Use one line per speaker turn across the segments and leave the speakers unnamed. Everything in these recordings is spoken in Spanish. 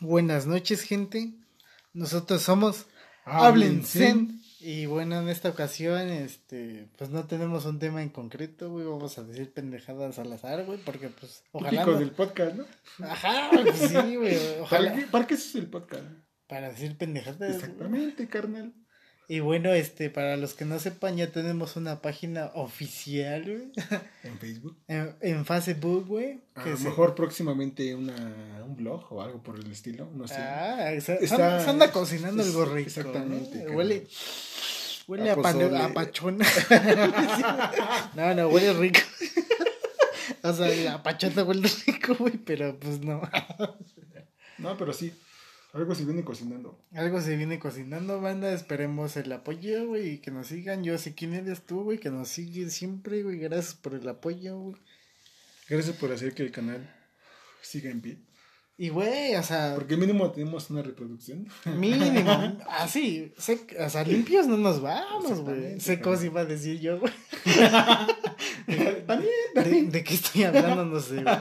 Buenas noches, gente. Nosotros somos
Hablen
Hablen Y bueno, en esta ocasión, este, pues no tenemos un tema en concreto, güey. Vamos a decir pendejadas al azar, güey, porque pues ojalá.
Típico
no-
del podcast, ¿no?
Ajá, pues sí, güey.
¿Para
Ojalá.
qué, para qué es el podcast?
Para decir pendejadas. güey.
Exactamente, carnal.
Y bueno, este, para los que no sepan, ya tenemos una página oficial, güey.
En Facebook.
En, en Facebook, güey.
A lo mejor próximamente una, un blog o algo por el estilo. No sé.
Ah,
Está-
anda, se anda cocinando
es-
el gorrito.
exactamente.
Huele. Huele
A
a, pan- a pachón. no, no, huele rico. o sea, la pachota huele rico, güey, pero pues no.
No, pero sí. Algo se viene cocinando.
Algo se viene cocinando, banda. Esperemos el apoyo, güey, y que nos sigan. Yo sé quién eres tú, güey, que nos sigue siempre, güey. Gracias por el apoyo, güey.
Gracias por hacer que el canal siga en pie.
Y, güey, o sea,
Porque mínimo tenemos una reproducción.
mínimo. Así, sec- o sea, limpios no nos vamos, güey.
Exactamente,
Secos
carnal.
iba a decir yo, güey.
También.
¿De, de qué estoy hablando? No sé, güey.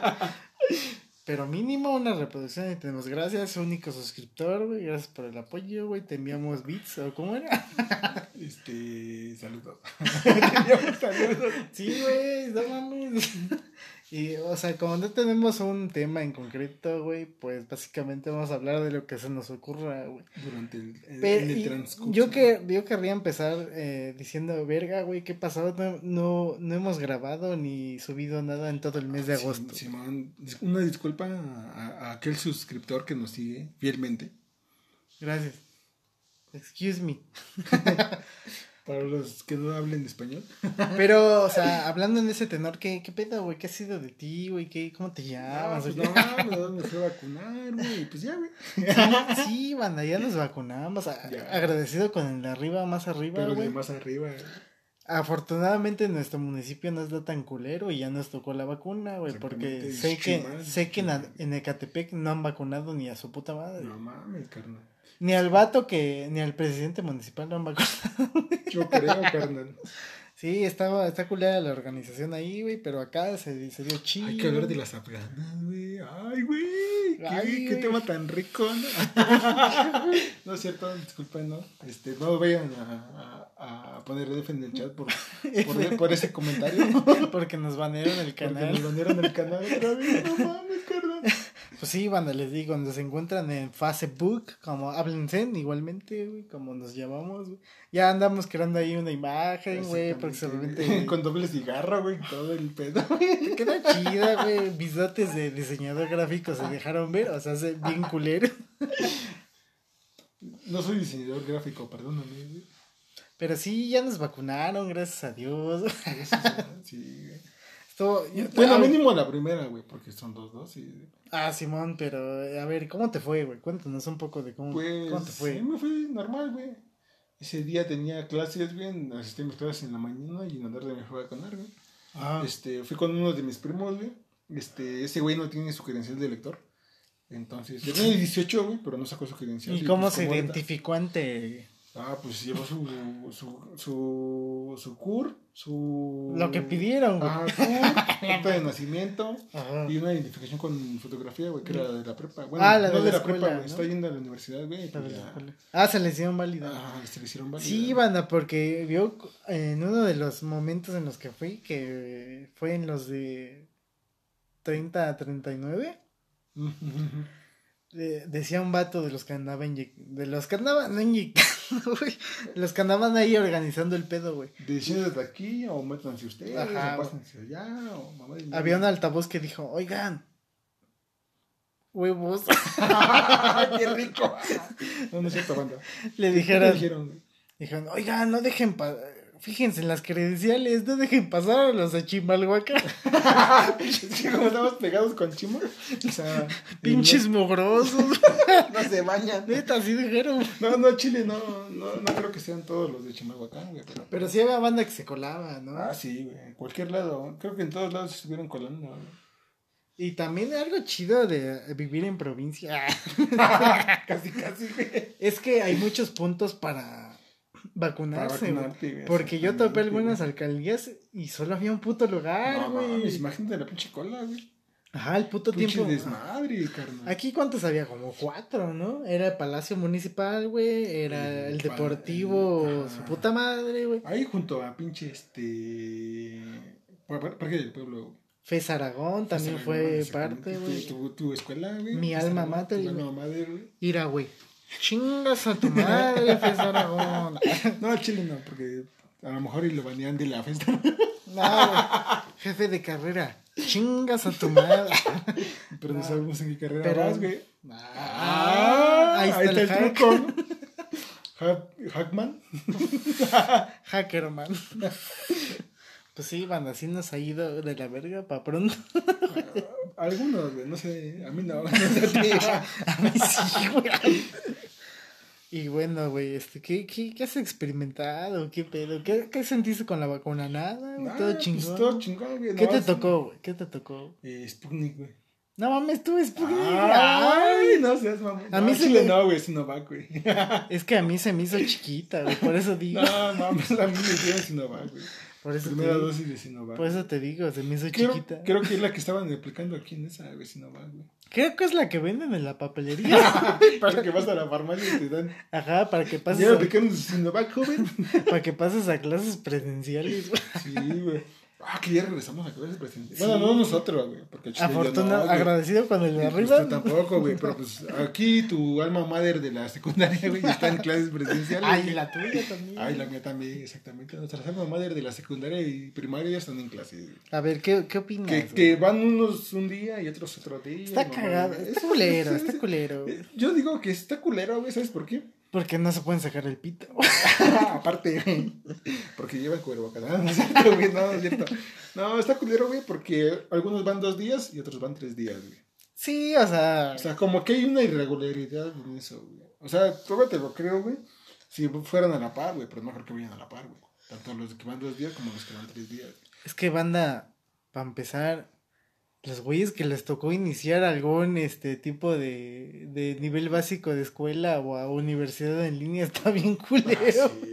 Pero mínimo una reproducción y tenemos gracias, único suscriptor, güey. Gracias por el apoyo, güey. Te enviamos bits o cómo era.
Este. Saludos. saludos.
Sí, güey, no mames. Y, o sea, como no tenemos un tema en concreto, güey, pues básicamente vamos a hablar de lo que se nos ocurra, güey.
Durante el, el,
Pero,
en el
y
transcurso.
yo, que, yo querría empezar eh, diciendo, verga, güey, ¿qué pasó? No, no, no hemos grabado ni subido nada en todo el mes de
Sí,
agosto.
Una disculpa a, a aquel suscriptor que nos sigue fielmente.
Gracias. Excuse me.
Para los que no hablen español.
Pero, o sea, hablando en ese tenor, ¿qué, qué pedo, güey? ¿Qué ha sido de ti, güey? ¿Qué, ¿Cómo te llamas?
pues
güey?
no, me fui a vacunar, güey. Pues ya, güey.
Sí, sí, banda, ya nos vacunamos. A-
Ya.
Agradecido con el de arriba, más arriba,
Pero
güey.
de más arriba.
Afortunadamente nuestro municipio no está tan culero y ya nos tocó la vacuna, güey, porque sé que sé que en, en Ecatepec no han vacunado ni a su puta madre.
No mames, carnal.
Ni al vato que ni al presidente municipal lo han vacunado.
Yo creo, carnal.
Sí, estaba está culera la organización ahí, güey, pero acá se, se dio chido.
Hay que hablar de las afganas, güey. Ay, güey. Qué,
Ay,
qué tema tan rico, ¿no? no es cierto, disculpen, ¿no? Este, no vayan a, a, a poner F en el chat por, por, por ese comentario.
porque nos banearon el
Porque
canal.
nos banearon el canal otra vez. No mames, carnal.
Pues sí, banda, les digo, se encuentran en Facebook, como Háblense, igualmente, güey, como nos llamamos, güey. Ya andamos creando ahí una imagen, güey, próximamente.
Con doble cigarro, güey, todo el pedo.
Te queda chida, güey. Mis dotes de diseñador gráfico se dejaron ver, o sea, se bien culero.
No soy diseñador gráfico, perdóname, güey.
Pero sí, ya nos vacunaron, gracias a Dios.
Sí, güey.
Estuvo, yo-
Bueno,
ah,
mínimo la primera, güey, porque son dos dosis. güey.
Ah, Simón, pero a ver, ¿cómo te fue, güey? Cuéntanos un poco de cómo,
Pues,
cómo te fue.
sí, me fue normal, güey. Ese día tenía clases, güey, asistí a mis clases en la mañana y en la tarde me fui a vacunar, güey.
Ah,
Este, fui con uno de mis primos, güey. Este, ese güey no tiene su credencial de lector. Entonces, ya tiene 18, güey, pero no sacó su credencial.
¿Y cómo
pues,
se identificó ante
Ah, pues llevó su, su, su, su CUR, su...
lo que pidieron, güey?
Ah, CUR, acta de nacimiento
Ajá.
y una identificación con fotografía, güey, que era de la prepa. Bueno,
Ah, la
no
de
de
la
prepa, güey,
¿no?
está yendo a la universidad, güey.
Ah, se le hicieron válida.
Ah, se le hicieron válida.
Sí, banda, porque vio en uno de los momentos en los que fui, que fue en los de 30 a 39, Decía un vato de los que andaban de los que andaban los que andaban ahí organizando el pedo, güey.
Deciden desde aquí o métanse ustedes
Ajá,
o pásense allá o mamá de-
Había un altavoz que dijo, oigan, huevos,
¡Qué rico! No, no es cierto, banda.
le
¿Qué
dijeron,
dijeron,
oigan, no dejen, pa- fíjense en las credenciales, no dejen pasar a los de
que como estamos pegados con Chimo, o sea...
pinches mugrosos,
No se bañan.
neta, así dijeron.
No, no, Chile, no, no, no creo que sean todos los de Chimalhuacán, güey. Pero,
Pero sí había banda que se colaba, ¿no?
Ah, sí, güey. En cualquier lado. Creo que en todos lados se estuvieron colando. güey.
Y también algo chido de vivir en provincia
casi, casi, güey.
es que hay muchos puntos para vacunarse,
vacunarte,
Porque yo topé algunas
güey.
alcalías y solo había un puto lugar,
No,
güey.
mames, imagínate la pinche cola, güey.
Ajá, el puto
Pinche
tiempo.
desmadre, carnal.
Aquí cuántos había, como cuatro, ¿no? Era el Palacio Municipal, güey, era
El
Deportivo,
el-
su puta madre, güey.
Ahí junto a pinche este. par- par- Parque del Pueblo. güey.
Fez Aragón también fue parte, güey.
Tu, tu escuela, güey.
Mi alma mater, güey.
alma mater, güey.
Ira, güey. Chingas a tu madre, Fez Aragón.
No, chile no, porque a lo mejor y lo banean de la fiesta.
No. Jefe de carrera. Chingas a tu madre.
Pero no sabemos en qué carrera
Pero-
vas, güey.
Ah, ahí está, el, hack.
truco. Hackman.
Hackerman. Pues sí, banda, así nos ha ido de la verga para pronto.
Algunos, güey, no sé. A mí no. no sé a.
A mí sí, güey. Y bueno, güey, este, ¿qué, qué, qué has experimentado? ¿Qué pedo? ¿Qué, qué sentiste con la vacuna? Nada, todo
pues,
chingón.
todo chingón, güey.
¿Qué
no,
te tocó, güey? ¿Qué te tocó?
Eh, Sputnik, güey.
No mames, tú Sputnik.
Ay,
Ay.
no seas mamón.
A
No,
mí
al
se
chile
me-
no, güey, Sinovac, güey.
Es que a mí se me hizo chiquita, güey, por eso digo.
No, mames, a mí me hicieron Sinovac, güey.
Por eso te
Primera
digo.
dosis de Sinovac.
Por eso te digo, se me hizo
Creo,
chiquita.
creo que es la que estaban aplicando aquí en esa, güey, Sinovac, güey.
Creo que es la que venden en la papelería.
Para que vas a la farmacia y te dan.
Ajá, para que pases
¿Ya
a,
aplicaron Sinovac, joven?
para que pases a clases presenciales, güey.
Sí, güey. Ah, que ya regresamos a clases presenciales. Bueno, no nosotros, güey. Porque
Afortunado,
no, güey.
agradecido con el de
pues,
arriba.
tú tampoco, güey. Pero pues aquí tu alma madre de la secundaria, güey, está en clases presenciales.
Ay,
güey.
la tuya también.
Ay, la mía también, exactamente. Nuestras alma madre de la secundaria y primaria ya están en clases. güey.
A ver, ¿qué, qué opinas?
Que, van unos un día y otros otro día.
Está
no,
cagado, está culero, está culero.
Eh, Yo digo que está culero, güey, ¿sabes por qué?
Porque no se pueden sacar el pito.
Aparte, güey. Porque llevan cubrebocas. No, no es cierto, güey. No, no es cierto. No, está culero, güey, porque algunos van dos días y otros van tres días, güey.
Sí, o sea.
O sea, como que hay una irregularidad en eso, güey. O sea, todavía te lo creo, güey. Si fueran a la par, güey, pero es mejor que vayan a la par, güey. Tanto los que van dos días como los que van tres días.
Es que banda, para empezar, los güeyes que les tocó iniciar algún este tipo de, de nivel básico de escuela o a universidad en línea está bien culero.
Ah, sí.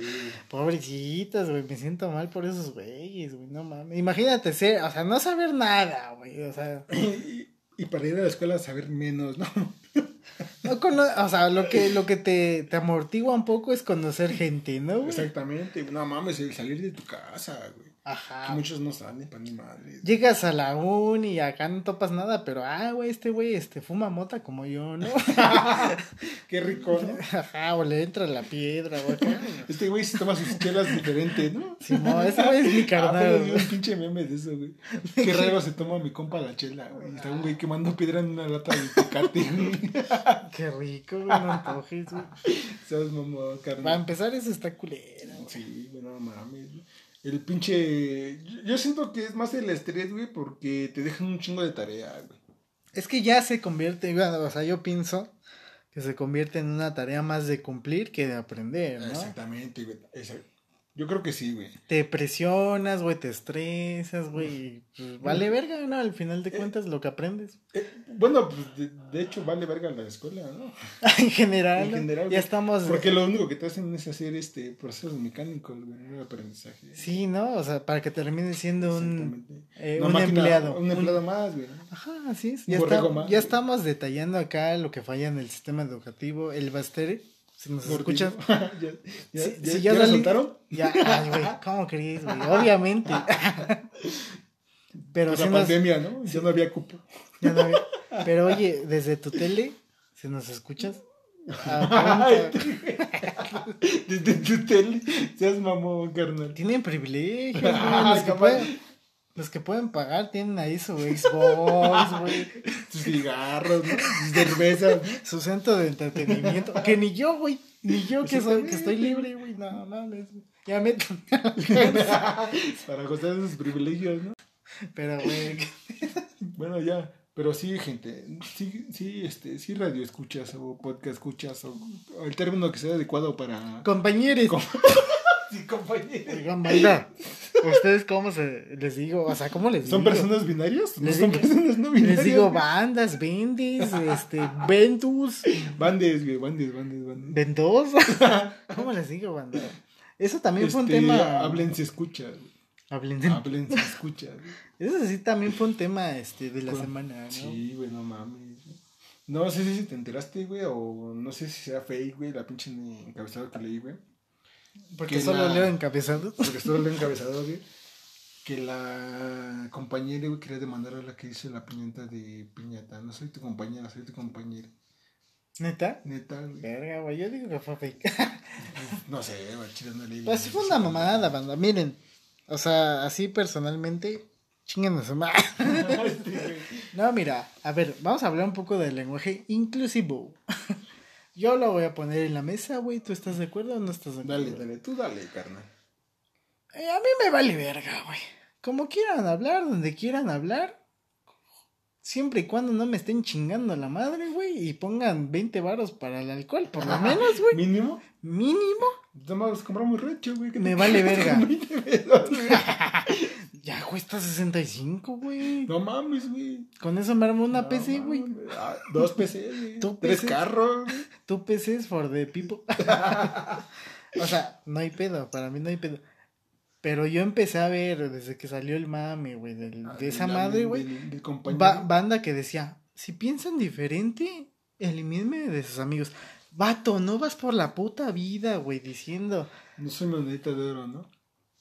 Pobrecitas, güey, me siento mal por esos güeyes, güey, no mames. Imagínate ser, o sea, no saber nada, güey, o sea,
Y, y para ir a la escuela saber menos, ¿no?
no cono- o sea, lo que, lo que te, te amortigua un poco es conocer gente, ¿no? güey?
Exactamente. No mames, el salir de tu casa, güey. Que
Ajá.
muchos no salen para ni madre.
Llegas a la uni y acá no topas nada, pero ah, güey, este güey este fuma mota como yo, ¿no?
Qué rico, ¿no?
Ajá, o le entra la piedra, acá.
Este güey se toma sus chelas diferentes, ¿no?
Simón, ese güey es mi
Ah,
carnal. güey.
un pinche meme de eso, güey. Qué raro se toma mi compa la chela, güey. Está un güey quemando piedra en una lata de tecate, güey.
Qué rico, güey, no antojes, güey.
¿Sabes, mamá,
Para
carnal?
empezar, eso está culero. güey.
Sí, güey, no mames. El pinche. yo- siento que es más el estrés, güey, porque te dejan un chingo de tarea, güey.
Es que ya se convierte, bueno, o sea, yo pienso que se convierte en una tarea más de cumplir que de aprender, ¿no?
Exactamente, güey. Yo creo que sí, güey.
Te presionas, güey, te estresas, güey, pues, vale verga, ¿no? Al final de cuentas, lo que aprendes.
Eh, bueno, pues de, de hecho vale verga la escuela, ¿no?
en general,
En general,
ya
güey.
estamos...
Porque lo único que te hacen es hacer este procesos mecánicos, güey, no aprendizaje.
Sí, ¿no? O sea, para que termine siendo un, eh, un
máquina-
empleado.
Un empleado más, güey.
Ajá, así es. Ya, está-
más,
ya
güey.
estamos detallando acá lo que falla en el sistema educativo. El Bastere, si nos escuchas.
ya, ya, ya, ya la soltaron?
Ya, ay, güey, ¿cómo crees, güey? Obviamente. Pero
Por
si
la
nos,
pandemia, ¿no? Ya no había cupo.
ya no había- Pero oye, desde tu tele, si nos escuchas, apunta.
Desde tu tele, seas mamón, carnal.
tienen privilegios, güey. Los que, pueden, pagar tienen ahí su Xbox, güey.
Tus cigarros, ¿no? Tus cervezas.
Su centro de entretenimiento. Que ni yo, güey. Ni yo que, soy, que estoy libre, güey. No, mames. Ya me.
Para gozar de sus privilegios, ¿no?
Pero, güey.
Bueno, ya. Pero sí, gente, sí, sí, este, sí radio escuchas o podcast escuchas o, o el término que sea adecuado para...
Compañeros.
Sí, compañero.
Oigan, banda. ¿Ustedes cómo se les digo? O sea, ¿cómo les
¿Son
digo?
personas binarias? ¿No
Les
son
digo-
personas no binarias?
Les digo bandas, vendes, este, ventus,
Bandes, güey, bandes, bandes, bandes.
vendos. ¿Cómo les digo, banda? Eso también fue un
Este,
tema.
Hablen si escucha.
Hablen,
Hablen, se escucha.
Eso sí también fue un tema este, de la
Con-
semana, ¿no?
Sí, güey, no mames. No sé si te enteraste, güey, o no sé si sea fake, güey, la pinche encabezado que leí, güey.
Porque
que
solo
la-
leo encabezados.
Porque estuvo el encabezado, güey. Que la compañera, güey, quería demandar a la que hizo la piñata de piñata. No soy tu compañera, soy tu compañera.
¿Neta?
Neta, güey.
Verga, güey, yo digo que fue fake.
No sé, güey, chile no leí.
Pues fue una mamada, banda. Miren, o sea, así personalmente, chinguen su madre. No, mira, a ver, vamos a hablar un poco del lenguaje inclusivo. Yo lo voy a poner en la mesa, güey. ¿Tú estás de acuerdo o no estás de acuerdo?
Dale, dale, tú dale, carnal.
Eh, a mí me vale verga, güey. Como quieran hablar, donde quieran hablar. Siempre y cuando no me estén chingando la madre, güey. Y pongan 20 varos para el alcohol, por lo menos, güey.
Mínimo.
Mínimo.
Nomás compramos recho, güey.
Me vale verga.
20 pesos, güey.
Ya cuesta 65, güey.
No mames, güey.
Con eso me armo una
No
PC, güey.
Ah, dos PC, güey.
¿Tú
Tres carros, güey.
Tu PC es for the people. o sea, no hay pedo, para mí no hay pedo. Pero yo empecé a ver desde que salió el mame, güey, del- de esa
Ah,
madre, güey. ba- banda que decía, si piensan diferente, elimínenme de sus amigos. Vato, no vas por la puta vida, güey, diciendo.
No soy monedita de oro, ¿no?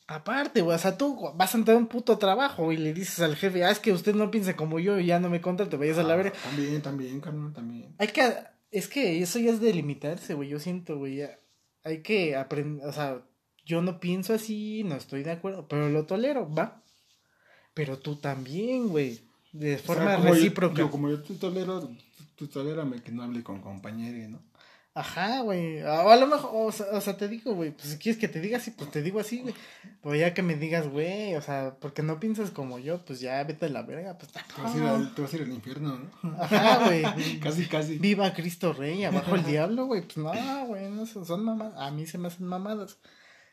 Aparte, güey, o sea, tú vas a entrar a un puto trabajo y le dices al jefe, ah, es que usted no piensa como yo y ya no me contrate, vayas a la verga.
Ah, También, también, carnal, también.
Hay que, es que eso ya es delimitarse, güey, yo siento, güey. Hay que aprender, o sea, yo no pienso así, no estoy de acuerdo, pero lo tolero, va. Pero tú también, güey, de
O sea,
forma
yo-
recíproca.
Yo, como yo te tolero, tú, tú tolérame que no hable con compañeros, ¿no?
Ajá, güey. O a lo mejor, o sea, o sea, te digo, güey, pues si quieres que te diga así, pues te digo así, güey. Pero ya que me digas, güey, o sea, porque no piensas como yo, pues ya vete a la verga, pues
Te vas a ir
tampoco.
al, te vas a ir al infierno, ¿no?
Ajá, güey.
Casi, casi.
Viva Cristo Rey, abajo el diablo, güey. Pues no, güey, no sé, son mamadas. A mí se me hacen mamadas.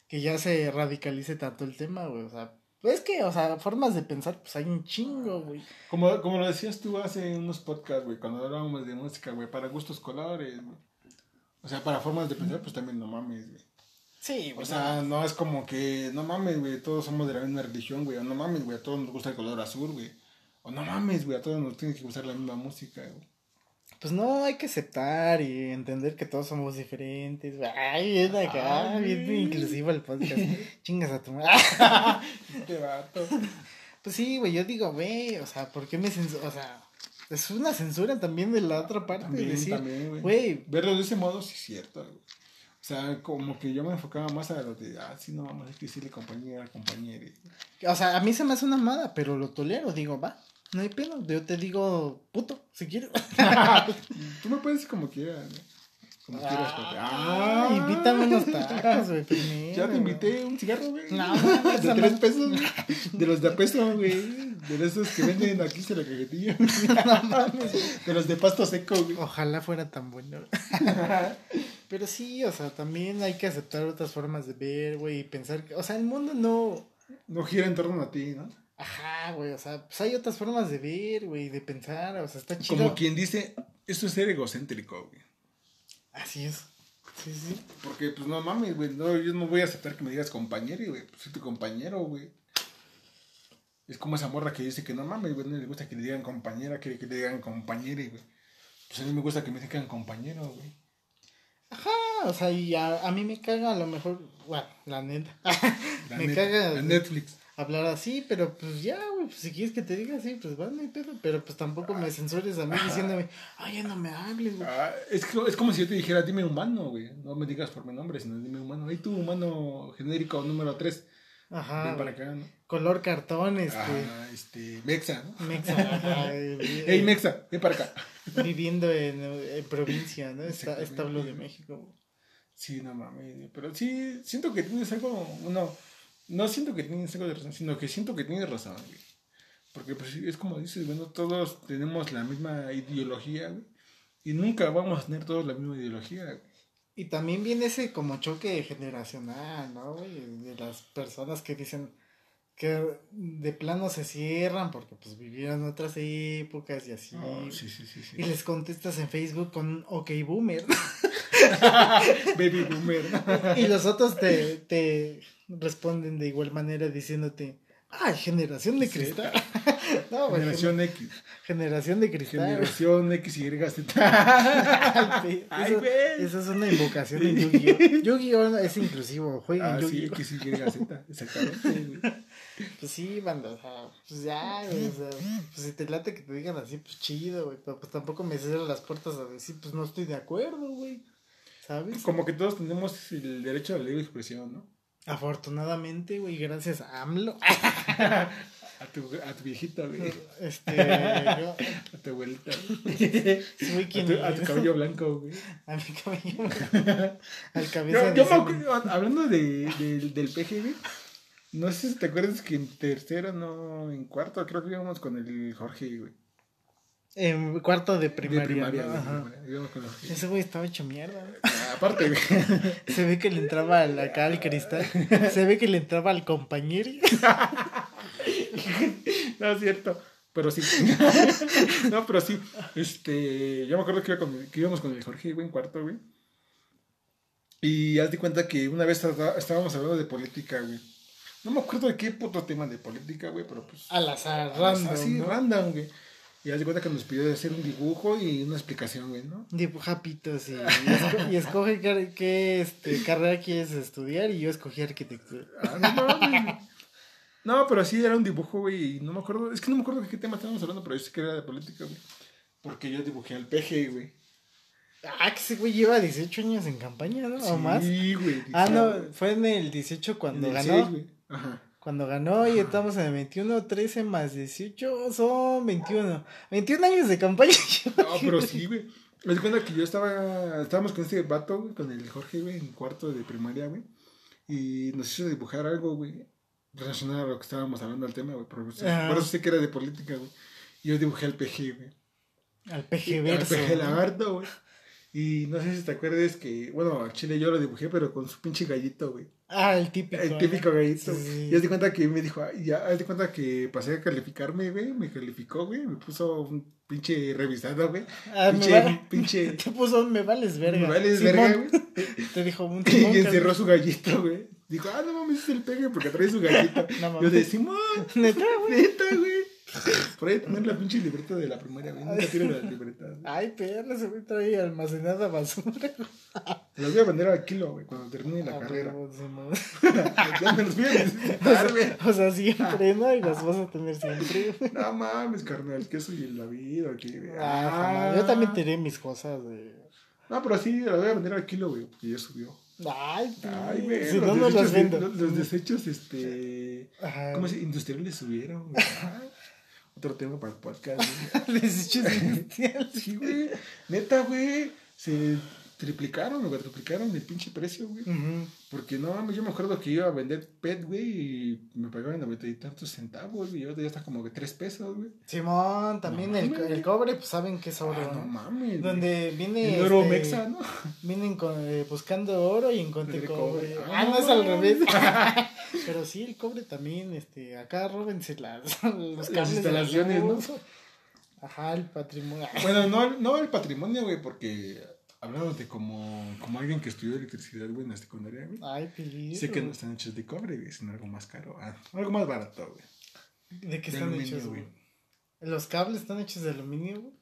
Que ya se radicalice tanto el tema, güey. O sea, es que, o sea, formas de pensar, pues hay un chingo, güey.
Como, como lo decías tú hace unos podcasts, güey, cuando hablábamos de música, güey, para gustos colores, güey. O sea, para formas de pensar, pues también no mames, güey.
Sí,
O sea, no es como que, no mames, güey, todos somos de la misma religión, güey. O no mames, güey, a todos nos gusta el color azul, güey. O no mames, güey, a todos nos tiene que gustar la misma música, güey.
Pues no, hay que aceptar y entender que todos somos diferentes. güey. Ay, es de acá,
Ay.
bien inclusivo el podcast. Chingas a tu madre.
Este vato.
Pues sí, güey, yo digo, güey, o sea, ¿por qué me censuran? O sea, es una censura también de la otra parte.
También,
decir,
también, güey. Verlo de ese modo, sí es cierto, güey. O sea, como que yo me enfocaba más a lo de, ah, sí, no vamos a decirle compañera, compañera.
o sea, a mí se me hace una mala, pero lo tolero, digo, va, no hay pelo. Yo te digo, puto, si quieres.
Tú me puedes decir como quieras, güey. Como quieras.
Ah,
Ah,
invítame unos tacos, güey, primero.
Ya te invité un cigarro, güey.
No,
de tres pesos, güey. De los de a peso, güey. De esos que venden aquí en la cajetilla.
No mames.
De los de pasto seco, güey.
Ojalá fuera tan bueno. Pero sí, o sea, también hay que aceptar otras formas de ver, güey, y pensar que, o sea, el mundo no...
No gira en torno a ti, ¿no?
Ajá, güey, o sea, pues hay otras formas de ver, güey, de pensar, o sea, está chido.
Como quien dice, esto es ser egocéntrico, güey.
Así es. Sí, sí.
Porque, pues, no mames, güey. No, yo no voy a aceptar que me digas compañero, güey. Pues soy tu compañero, güey. Es como esa morra que dice que no mames, güey. No le gusta que le digan compañera, quiere que le digan compañere, güey. Pues a mí me gusta que me digan compañero, güey.
Ajá, o sea, y a, a mí me caga a lo mejor, bueno, la neta,
La
me
neta,
caga
la Netflix.
Hablar así, pero pues ya, güey, pues si quieres que te diga así, pues va, no hay pedo, pero pues tampoco me censures a mí diciéndome, ay, ya no me hables, güey.
Ah, es, que- es como si yo te dijera, dime humano, güey. No me digas por mi nombre, sino dime humano. Ahí tú, humano genérico número 3.
Ajá,
Ven para acá, ¿no?
color cartón, este,
Ah, este, Mexa, ¿no?
mexa, ajá, eh,
Ey, Mexa, ven para acá.
viviendo en, en provincia, ¿no? Está, establo de México. güey.
Sí, no mames, pero sí, siento que tienes algo, no, no siento que tienes algo de razón, sino que siento que tienes razón, güey. Porque pues es como dices, bueno, todos tenemos la misma ideología, güey. Y nunca vamos a tener todos la misma ideología, güey.
Y también viene ese como choque generacional, ¿no, güey? De las personas que dicen que de plano se cierran porque pues vivieron otras épocas y así.
Oh, sí, sí, sí.
Y les contestas en Facebook con un ok boomer.
Baby boomer.
y los otros te, te responden de igual manera diciéndote, Ay, generación de cristal. no.
Generación X.
Generación de cristal.
Generación X, Y, Z.
Eso. Esa es una invocación en Yu-Gi-Oh! Yu-Gi-Oh! es inclusivo. Jueguen
Ah, sí! X, Y, Z. Exactamente.
Pues sí, banda, o sea, pues ya, güey, o sea, pues si te late que te digan así, pues chido, güey, pero pues tampoco me cierran las puertas a decir, pues no estoy de acuerdo, güey, ¿sabes?
Como que todos tenemos el derecho a la libre expresión, ¿no?
Afortunadamente, güey, gracias a AMLO,
A tu, a tu viejita, güey.
este, yo,
A tu abuelita, güey.
soy
A
quien,
tu, a tu cabello blanco, güey.
a mi cabello, al cabeza
Yo, yo
de
me acuerdo, hablando de, del del PG, güey. No sé si te acuerdas que en tercero, no, en cuarto, creo que íbamos con el Jorge, güey.
En cuarto de
De
primaria,
primaria.
Ese güey estaba hecho mierda.
Ah, Aparte, güey.
Se ve que le entraba al- acá al cristal, se ve que le entraba al compañero.
No es cierto. Pero sí. no, pero sí. Este. Yo me acuerdo que, iba con- que íbamos con el Jorge, güey, en cuarto, güey. Y haz de cuenta que una vez estábamos hablando de política, güey. No me acuerdo de qué puto tema de política, güey, pero pues.
Al azar, random,
Así,
¿no?
random, güey. Y haz de cuenta que nos pidió hacer un dibujo y una explicación, güey, ¿no?
Dibuja pitos y, y, esco- y escoge qué, qué, este, carrera quieres estudiar y yo escogí arquitectura.
Ah, no. No, pero sí era un dibujo, güey, y no me acuerdo. Es que no me acuerdo de qué tema estábamos hablando, pero yo sé que era de política, güey. Porque yo dibujé al peje, güey.
Ah, que ese güey lleva 18 años en campaña, ¿no? ¿O más?
Sí, güey.
Ah,
sí,
no, fue en el 18 cuando
En el
ganó.
güey. Ajá.
Cuando ganó y estamos en el 21, 13 más 18, son 21. 21 años de campaña.
No, pero sí, güey. Me di cuenta que yo estaba. Estábamos con este vato, güey, con el Jorge, güey, en cuarto de primaria, güey. Y nos hizo dibujar algo, güey. Relacionado a lo que estábamos hablando del tema, güey. Por, por eso sé que era de política, güey. Y yo dibujé al PG, güey.
Al PG
Al
verso.
PG lagarto, güey. Y no sé si te acuerdas que, bueno, al chile yo lo dibujé, pero con su pinche gallito, güey.
Ah, el típico.
El típico gallito.
Sí.
Y haz de cuenta que me dijo, "Ay, ya, haz de cuenta que pasé a calificarme, güey. Me calificó, güey. Me puso un pinche revisado, güey.
Ah,
pinche,
va-
pinche.
Te puso, me vales verga.
Me vales
Simón.
verga, güey.
Te dijo un
Y
Simón,
encerró su gallito, güey. Dijo, ah, no mames, es el pegue porque trae su gallito.
No
Yo de Simón,
Neta, güey.
neta, güey. Por ahí tener la pinche libreta de la primaria, güey. Nunca tiene la libreta. güey.
Ay, perro, ese güey trae almacenada basura.
Los voy a vender al kilo, güey, cuando termine la
Ah,
carrera.
huevo,
ya me los voy a necesitar, güey.
O sea, siempre, ¿no? Y las vas a tener siempre.
No mames, carnal, que soy David o qué, güey.
Ah, jamás. Yo también tiré mis cosas, güey.
No, pero sí, la voy a vender al kilo, güey, porque ya subió.
Ay,
Ay,
güey. Si
los
no, no
desechos
las
de-
vendo.
Los, los desechos, este.
Ajá.
¿Cómo se Industriales subieron, güey. Ah, Otro tema para el podcast, güey.
Desechos industriales.
Sí, güey. Neta, güey. Se triplicaron o cuadruplicaron el pinche precio, güey.
Ujú.
Porque no yo me acuerdo que iba a vender PET, güey, y me pagaban noventa y tantos centavos, güey. Y ahorita ya está como que tres pesos, güey.
Simón, también
No
el,
mames.
el cobre, pues saben que es oro,
Ah, no
¿no?
mames. güey.
Donde viene.
El oro
este,
mexa, ¿no?
Vienen con- eh, buscando oro y encontré cobre.
cobre.
Ah,
Ah,
no es al
no.
revés. Pero sí, el cobre también, este, acá róbense las, los cables de
instalaciones,
la
¿no?
Ajá, el patrimonio.
Bueno, no, no el patrimonio, güey, porque hablándote como, como alguien que estudió electricidad, güey, en la secundaria, güey.
Ay, peligro.
Sé que no están hechos de cobre, güey, sino algo más caro. Ah, algo más barato, güey.
¿De qué
de
están
aluminio,
hechos,
güey.
¿Los cables están hechos de aluminio, güey?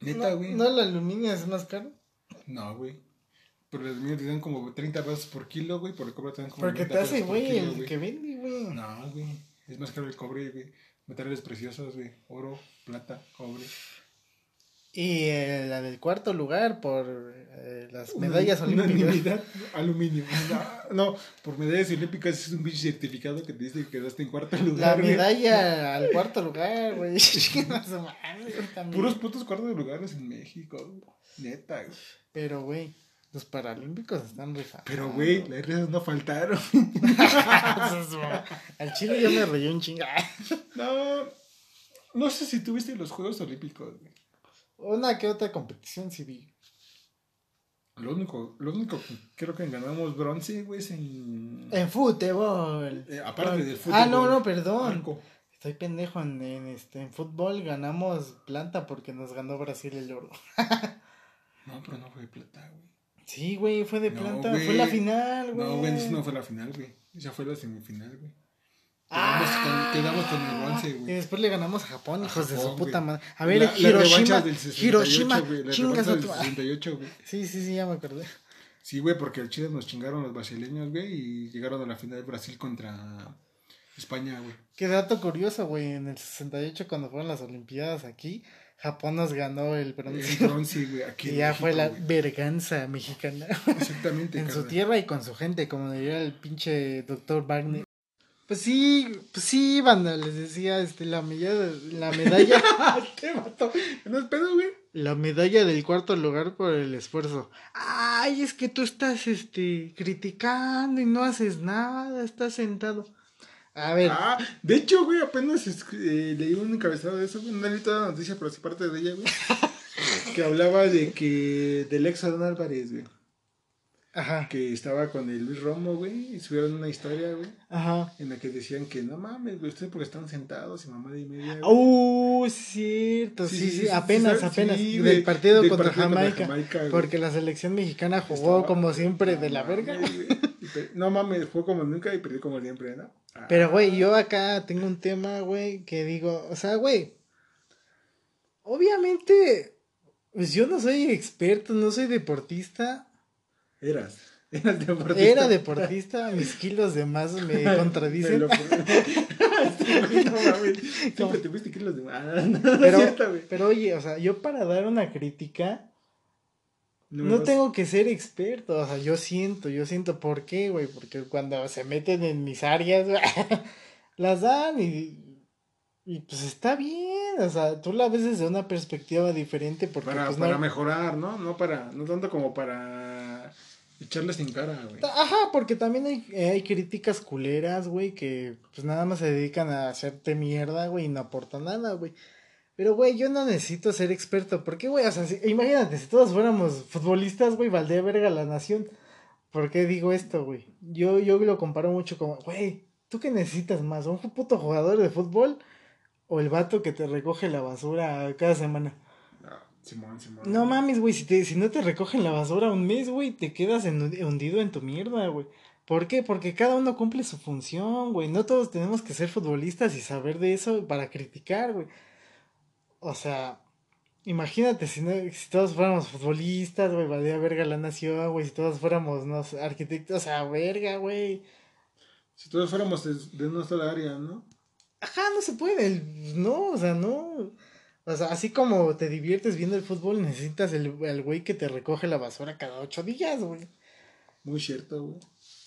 Neta,
no,
güey.
¿No el aluminio es más caro?
No, güey. Pero los míos te dan como 30 pesos por kilo, güey. Por el cobre te dan como
Porque
90
te hace,
pesos por
güey,
kilo,
el que vende, güey.
No, güey. Es más caro el cobre, güey. Metales preciosos, güey. Oro, plata, cobre.
Y eh, la del cuarto lugar por eh, las medallas
Una-
olímpicas.
Aluminio. No, no, por medallas olímpicas es un pinche certificado que te dice que quedaste en cuarto
La
lugar. güey.
medalla al cuarto lugar, güey.
Puros putos cuartos lugares en México. güey. Neta, güey.
Pero, güey, los paralímpicos están rifados.
Pero, güey, las risas no faltaron.
Al chile yo me reí un chinga.
No, no sé si tuviste los Juegos Olímpicos, güey.
Una que otra competición sí vi.
Lo único, lo único que creo que ganamos bronce, güey, es en...
En fútbol.
Eh, aparte del
Ah,
fútbol,
no, no, perdón.
arco.
Estoy pendejo en, en, este, en fútbol. Ganamos planta porque nos ganó Brasil el oro.
No, pero no fue plata, güey.
Sí, güey, fue de
No,
planta.
güey.
Fue la final, güey.
No, güey, eso no fue la final, güey. Esa fue la semifinal, güey. Quedamos,
Ah,
con, quedamos con el bronce,
Y
güey.
después le ganamos a Japón, hijos de su puta madre. A ver,
La-
Hiroshima.
del 68,
Hiroshima,
güey, la
chingas a
del
tu madre.
68, güey.
Sí, sí, sí, ya me acordé.
Sí, güey, porque el Chile nos chingaron los brasileños, güey, y llegaron a la final de Brasil contra España, güey.
Qué dato curioso, güey. En el 68, cuando fueron las Olimpiadas aquí, Japón nos ganó el
El
bronce.
güey, aquí
Y
en
ya
México,
fue la
güey.
verganza mexicana.
Exactamente,
en su tierra y con su gente, como diría el pinche doctor Wagner. Pues sí, pues sí, banda, les decía, este, la medalla, la medalla,
Te mató. No es pedo, güey.
la medalla del cuarto lugar por el esfuerzo. Ay, es que tú estás, este, criticando y no haces nada, estás sentado. A ver,
Ah, de hecho, güey, apenas eh, leí un encabezado de eso, güey. No leí toda la noticia, pero sí parte de ella, güey. que hablaba de que. del ex Adán Álvarez, güey.
Ajá,
Que estaba con el Luis Romo, güey. Y subieron una historia, güey.
ajá.
En la que decían que no mames, güey, ustedes porque están sentados y mamá de media. güey".
Uh, cierto, sí, sí, apenas,
sí,
apenas, del partido contra
partido
Jamaica,
Jamaica, güey.
porque la selección mexicana jugó
Estaba-
como siempre
No
de la verga.
mames, No mames, fue como nunca y perdió como siempre, ¿no? Ah,
Pero, güey, yo acá tengo un tema, güey, que digo, o sea, güey, obviamente, pues yo no soy experto, no soy deportista,
Eras. Eras deportista.
era deportista, mis kilos de más me contradicen,
lo- Sí, no. Siempre te fuiste kilos de más. No,
pero,
cierto, güey.
pero oye, o sea, yo para dar una crítica, No tengo que ser experto, o sea, yo siento, yo siento por qué, güey, porque cuando se meten en mis áreas, güey, las dan y, y pues está bien, o sea, tú la ves desde una perspectiva diferente porque
Para,
pues
para
no...
mejorar, ¿no? No para, no tanto como para echarles en cara, güey.
Ajá, porque también hay, eh, hay críticas culeras, güey, que pues nada más se dedican a hacerte mierda, güey, y no aportan nada, güey. Pero, güey, yo no necesito ser experto. ¿Por qué, güey? O sea, imagínate, si todos fuéramos futbolistas, güey, valdría verga la nación. ¿Por qué digo esto, güey? Yo, yo lo comparo mucho como, güey, ¿tú qué necesitas más? ¿Un puto jugador de fútbol? ¿O el vato que te recoge la basura cada semana?
Simón, Simón.
No mames, güey, si, te, si no te recogen la basura un mes, güey, te quedas en- hundido en tu mierda, güey. ¿Por qué? Porque cada uno cumple su función, güey. No todos tenemos que ser futbolistas y saber de eso para criticar, güey. O sea, imagínate si, no, si todos fuéramos futbolistas, güey, valdría verga la nación, güey. Si todos fuéramos, no arquitectos, o sea, verga, güey.
Si todos fuéramos de, de una sola área, ¿no?
Ajá, no se puede, no, o sea, no. O sea, así como te diviertes viendo el fútbol, necesitas el, el güey que te recoge la basura cada ocho días, güey.
Muy cierto, güey.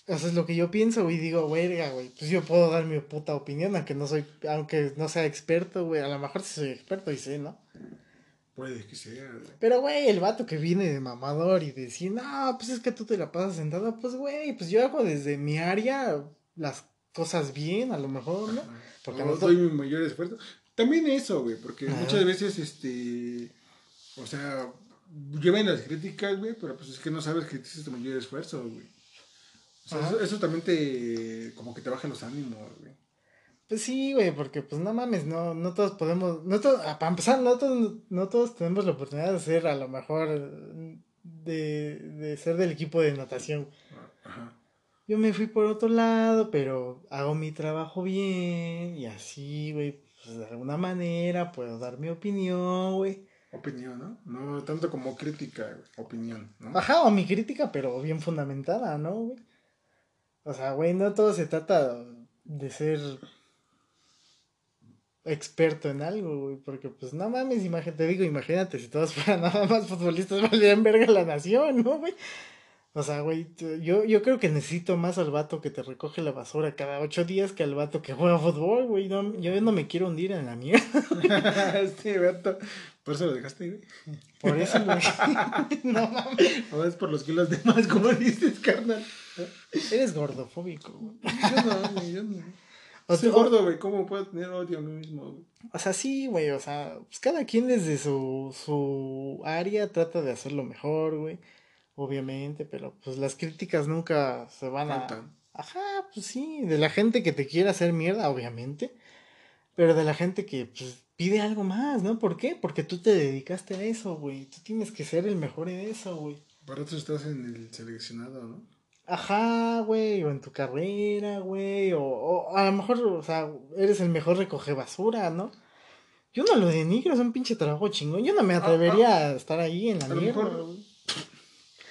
Eso es lo que yo pienso, güey. Digo, verga, güey. Pues yo puedo dar mi puta opinión, aunque no soy, aunque no sea experto, güey. A lo mejor sí soy experto y sé, ¿no?
Puede que sea, güey.
Pero, güey, el vato que viene de mamador y decir, no, pues es que tú te la pasas sentado, pues, güey, pues yo hago desde mi área las cosas bien, a lo mejor, ¿no? Porque
no doy mi mayor esfuerzo. También eso, güey, porque
Ajá.
muchas veces, este, o sea, llevan las críticas, güey, pero pues es que no sabes que hiciste tu mayor esfuerzo, güey. O sea, eso, eso también te, como que te baja los ánimos, güey.
Pues sí, güey, porque pues no mames, no, no todos podemos, no todos, ah, para empezar, no todos, no todos tenemos la oportunidad de ser a lo mejor de, de ser del equipo de natación.
Ajá.
Yo me fui por otro lado, pero hago mi trabajo bien y así, güey, pues de alguna manera puedo dar mi opinión, güey.
Opinión, ¿no? No tanto como crítica, güey. Opinión, ¿no?
Ajá, o mi crítica, pero bien fundamentada, ¿no, güey? O sea, güey, no todo se trata de ser experto en algo, güey, porque pues no mames, imagínate, te digo, imagínate si todos fueran nada más futbolistas, valdrían verga la nación, ¿no, güey? O sea, güey, yo, yo creo que necesito más al vato que te recoge la basura cada ocho días que al vato que juega fútbol, güey. No, yo no me quiero hundir en la mierda.
este vato. Por eso lo dejaste, güey.
Por eso, güey. no mames.
O es por los kilos de más, como dices, carnal.
Eres gordofóbico, güey.
Yo no, güey, yo no.
O
Soy gordo, güey. ¿Cómo puedo tener odio a mí mismo, güey?
O sea, sí, güey, o sea, pues cada quien desde su, su área trata de hacerlo mejor, güey, obviamente, pero pues las críticas nunca se van a...
Faltan.
Ajá, pues sí, de la gente que te quiere hacer mierda, obviamente, pero de la gente que pues, pide algo más, ¿no? ¿Por qué? Porque tú te dedicaste a eso, güey, tú tienes que ser el mejor en eso, güey.
Para eso estás en el seleccionado, ¿no?
Ajá, güey, o en tu carrera, güey, o, o a lo mejor, o sea, eres el mejor recoge basura, ¿no? Yo no lo denigro, es un pinche trabajo chingón. Yo no me atrevería a estar ahí en la
A lo
mierda,
mejor-.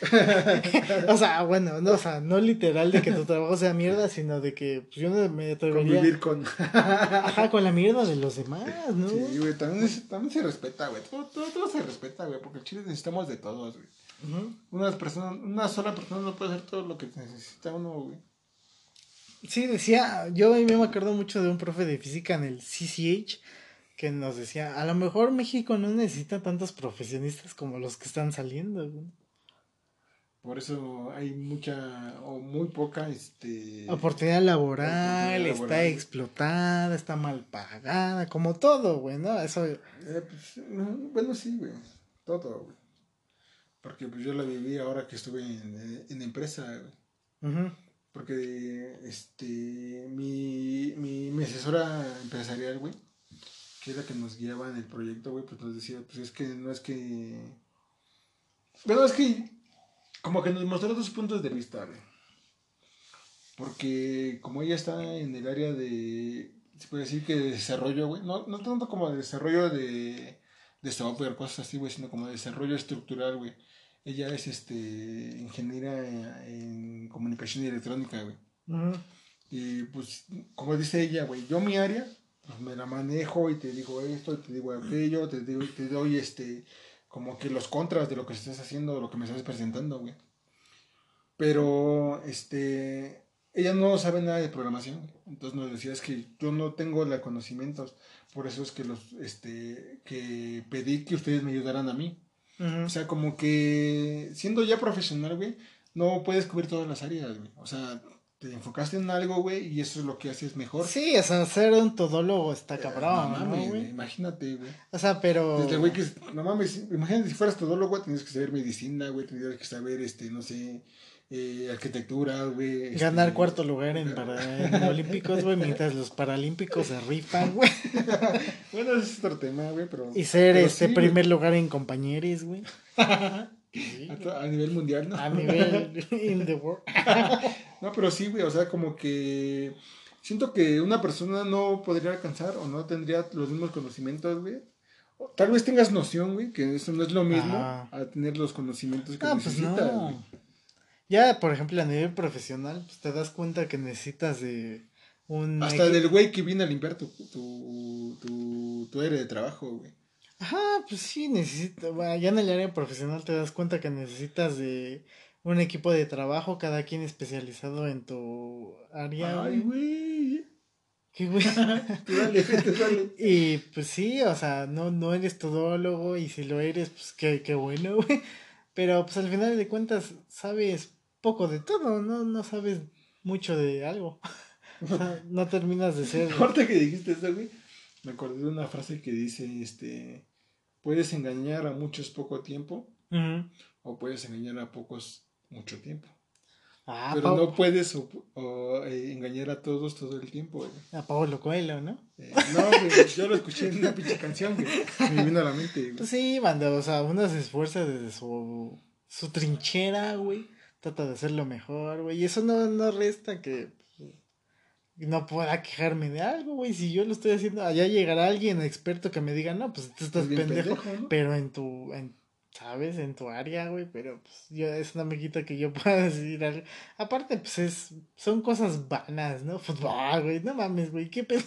o sea, bueno, no, o sea, no literal de que tu trabajo sea mierda, sino de que pues, yo no me atrevería
Convivir con.
ajá, con la mierda de los demás, ¿no?
Sí, güey, también, es- también se respeta, güey. Todo, todo, todo se respeta, güey, porque en Chile necesitamos de todos, güey. Una, persona, una sola persona no puede hacer todo lo que necesita uno, güey.
Sí, decía, yo a mí me acuerdo mucho de un profe de física en el CCH que nos decía, a lo mejor México no necesita tantos profesionistas como los que están saliendo. güey.
Por eso hay mucha o muy poca, este...
Oportunidad laboral,
Oportunidad
está
laboral.
explotada, está mal pagada, como todo, güey, ¿no? Eso,
Eh, pues, no, bueno, sí, güey. Todo, güey. Porque pues yo la viví ahora que estuve en, en empresa, güey. Porque este mi, mi, mi asesora empresarial, güey, que era la que nos guiaba en el proyecto, güey, pues nos decía, pues es que no es que... Bueno, es que como que nos mostró dos puntos de vista, güey. Porque como ella está en el área de, se puede decir que de desarrollo, güey, no, no tanto como de desarrollo de, de software, cosas así, güey, sino como de desarrollo estructural, güey. Ella es este ingeniera en, comunicación electrónica, güey. Y pues, como dice ella, güey, yo mi área, pues me la manejo y te digo esto, y te digo aquello, te, digo, te doy este, como que los contras de lo que estás haciendo, de lo que me estás presentando, güey. Pero, este, ella no sabe nada de programación, güey. entonces nos decía, es que yo no tengo los conocimientos, por eso es que los, este, que pedí que ustedes me ayudaran a mí.
Ujú.
O sea, como que siendo ya profesional, güey, no puedes cubrir todas las áreas, güey. O sea, te enfocaste en algo, güey, y eso es lo que haces mejor.
Sí, o sea, ser un todólogo está
Eh,
cabrón,
no
¿no,
mames,
güey?
Imagínate, güey.
O sea, pero...
Desde, güey, que, no mames, imagínate si fueras todólogo, tendrías que saber medicina, güey, tendrías que saber, este, no sé, eh, arquitectura, güey. este,
Ganar cuarto lugar en, para, en Olímpicos, güey, mientras los Paralímpicos se rifan, güey.
Bueno, ese es otro tema, güey, pero...
Y ser
pero
este
sí, güey,
primer lugar en compañeros, güey. Sí,
A, to- a nivel mundial, ¿no?
a nivel in the world.
No, pero sí, güey, o sea, como que siento que una persona no podría alcanzar o no tendría los mismos conocimientos, güey. Tal vez tengas noción, güey, que eso no es lo mismo
Ajá.
a tener los conocimientos que
Ah, pues
necesitas,
no. Ya, por ejemplo, a nivel profesional, pues te das cuenta que necesitas de un...
Hasta
equi-
del güey que viene a limpiar tu, tu, tu, tu área de trabajo, güey.
Ajá, pues sí, necesitas... Bueno, ya en el área profesional te das cuenta que necesitas de un equipo de trabajo, cada quien especializado en tu área.
Ay,
güey. ¿Qué, güey?
Dale, dale.
Y pues sí, o sea, no, no eres todólogo y si lo eres, pues qué, qué bueno, güey. Pero pues al final de cuentas sabes poco de todo, no, no sabes mucho de algo. O sea, no terminas de ser...
Ahorita que dijiste eso, güey, me acordé de una frase que dice, este, puedes engañar a muchos poco tiempo o puedes engañar a pocos mucho tiempo.
Ah,
Pero no puedes o- o, eh, engañar a todos todo el tiempo, güey.
a Pablo Coelho, ¿no?
Eh, no, güey, yo lo escuché en una pinche canción, güey. Me vino a la mente, güey.
Pues sí, banda, o sea, uno se esfuerza desde su, su trinchera, güey. Trata de hacerlo mejor, güey. Y eso no, no resta que no pueda quejarme de algo, güey. Si yo lo estoy haciendo, allá llegará alguien experto que me diga, no, pues tú estás
bien
pendejo.
pendejo, ¿no?
Pero en tu, en, ¿sabes? En tu área, güey. Pero pues yo, eso no me quita que yo pueda decir algo. Aparte, pues es, son cosas vanas, ¿no? Fútbol, güey. No mames, güey. ¿Qué pedo?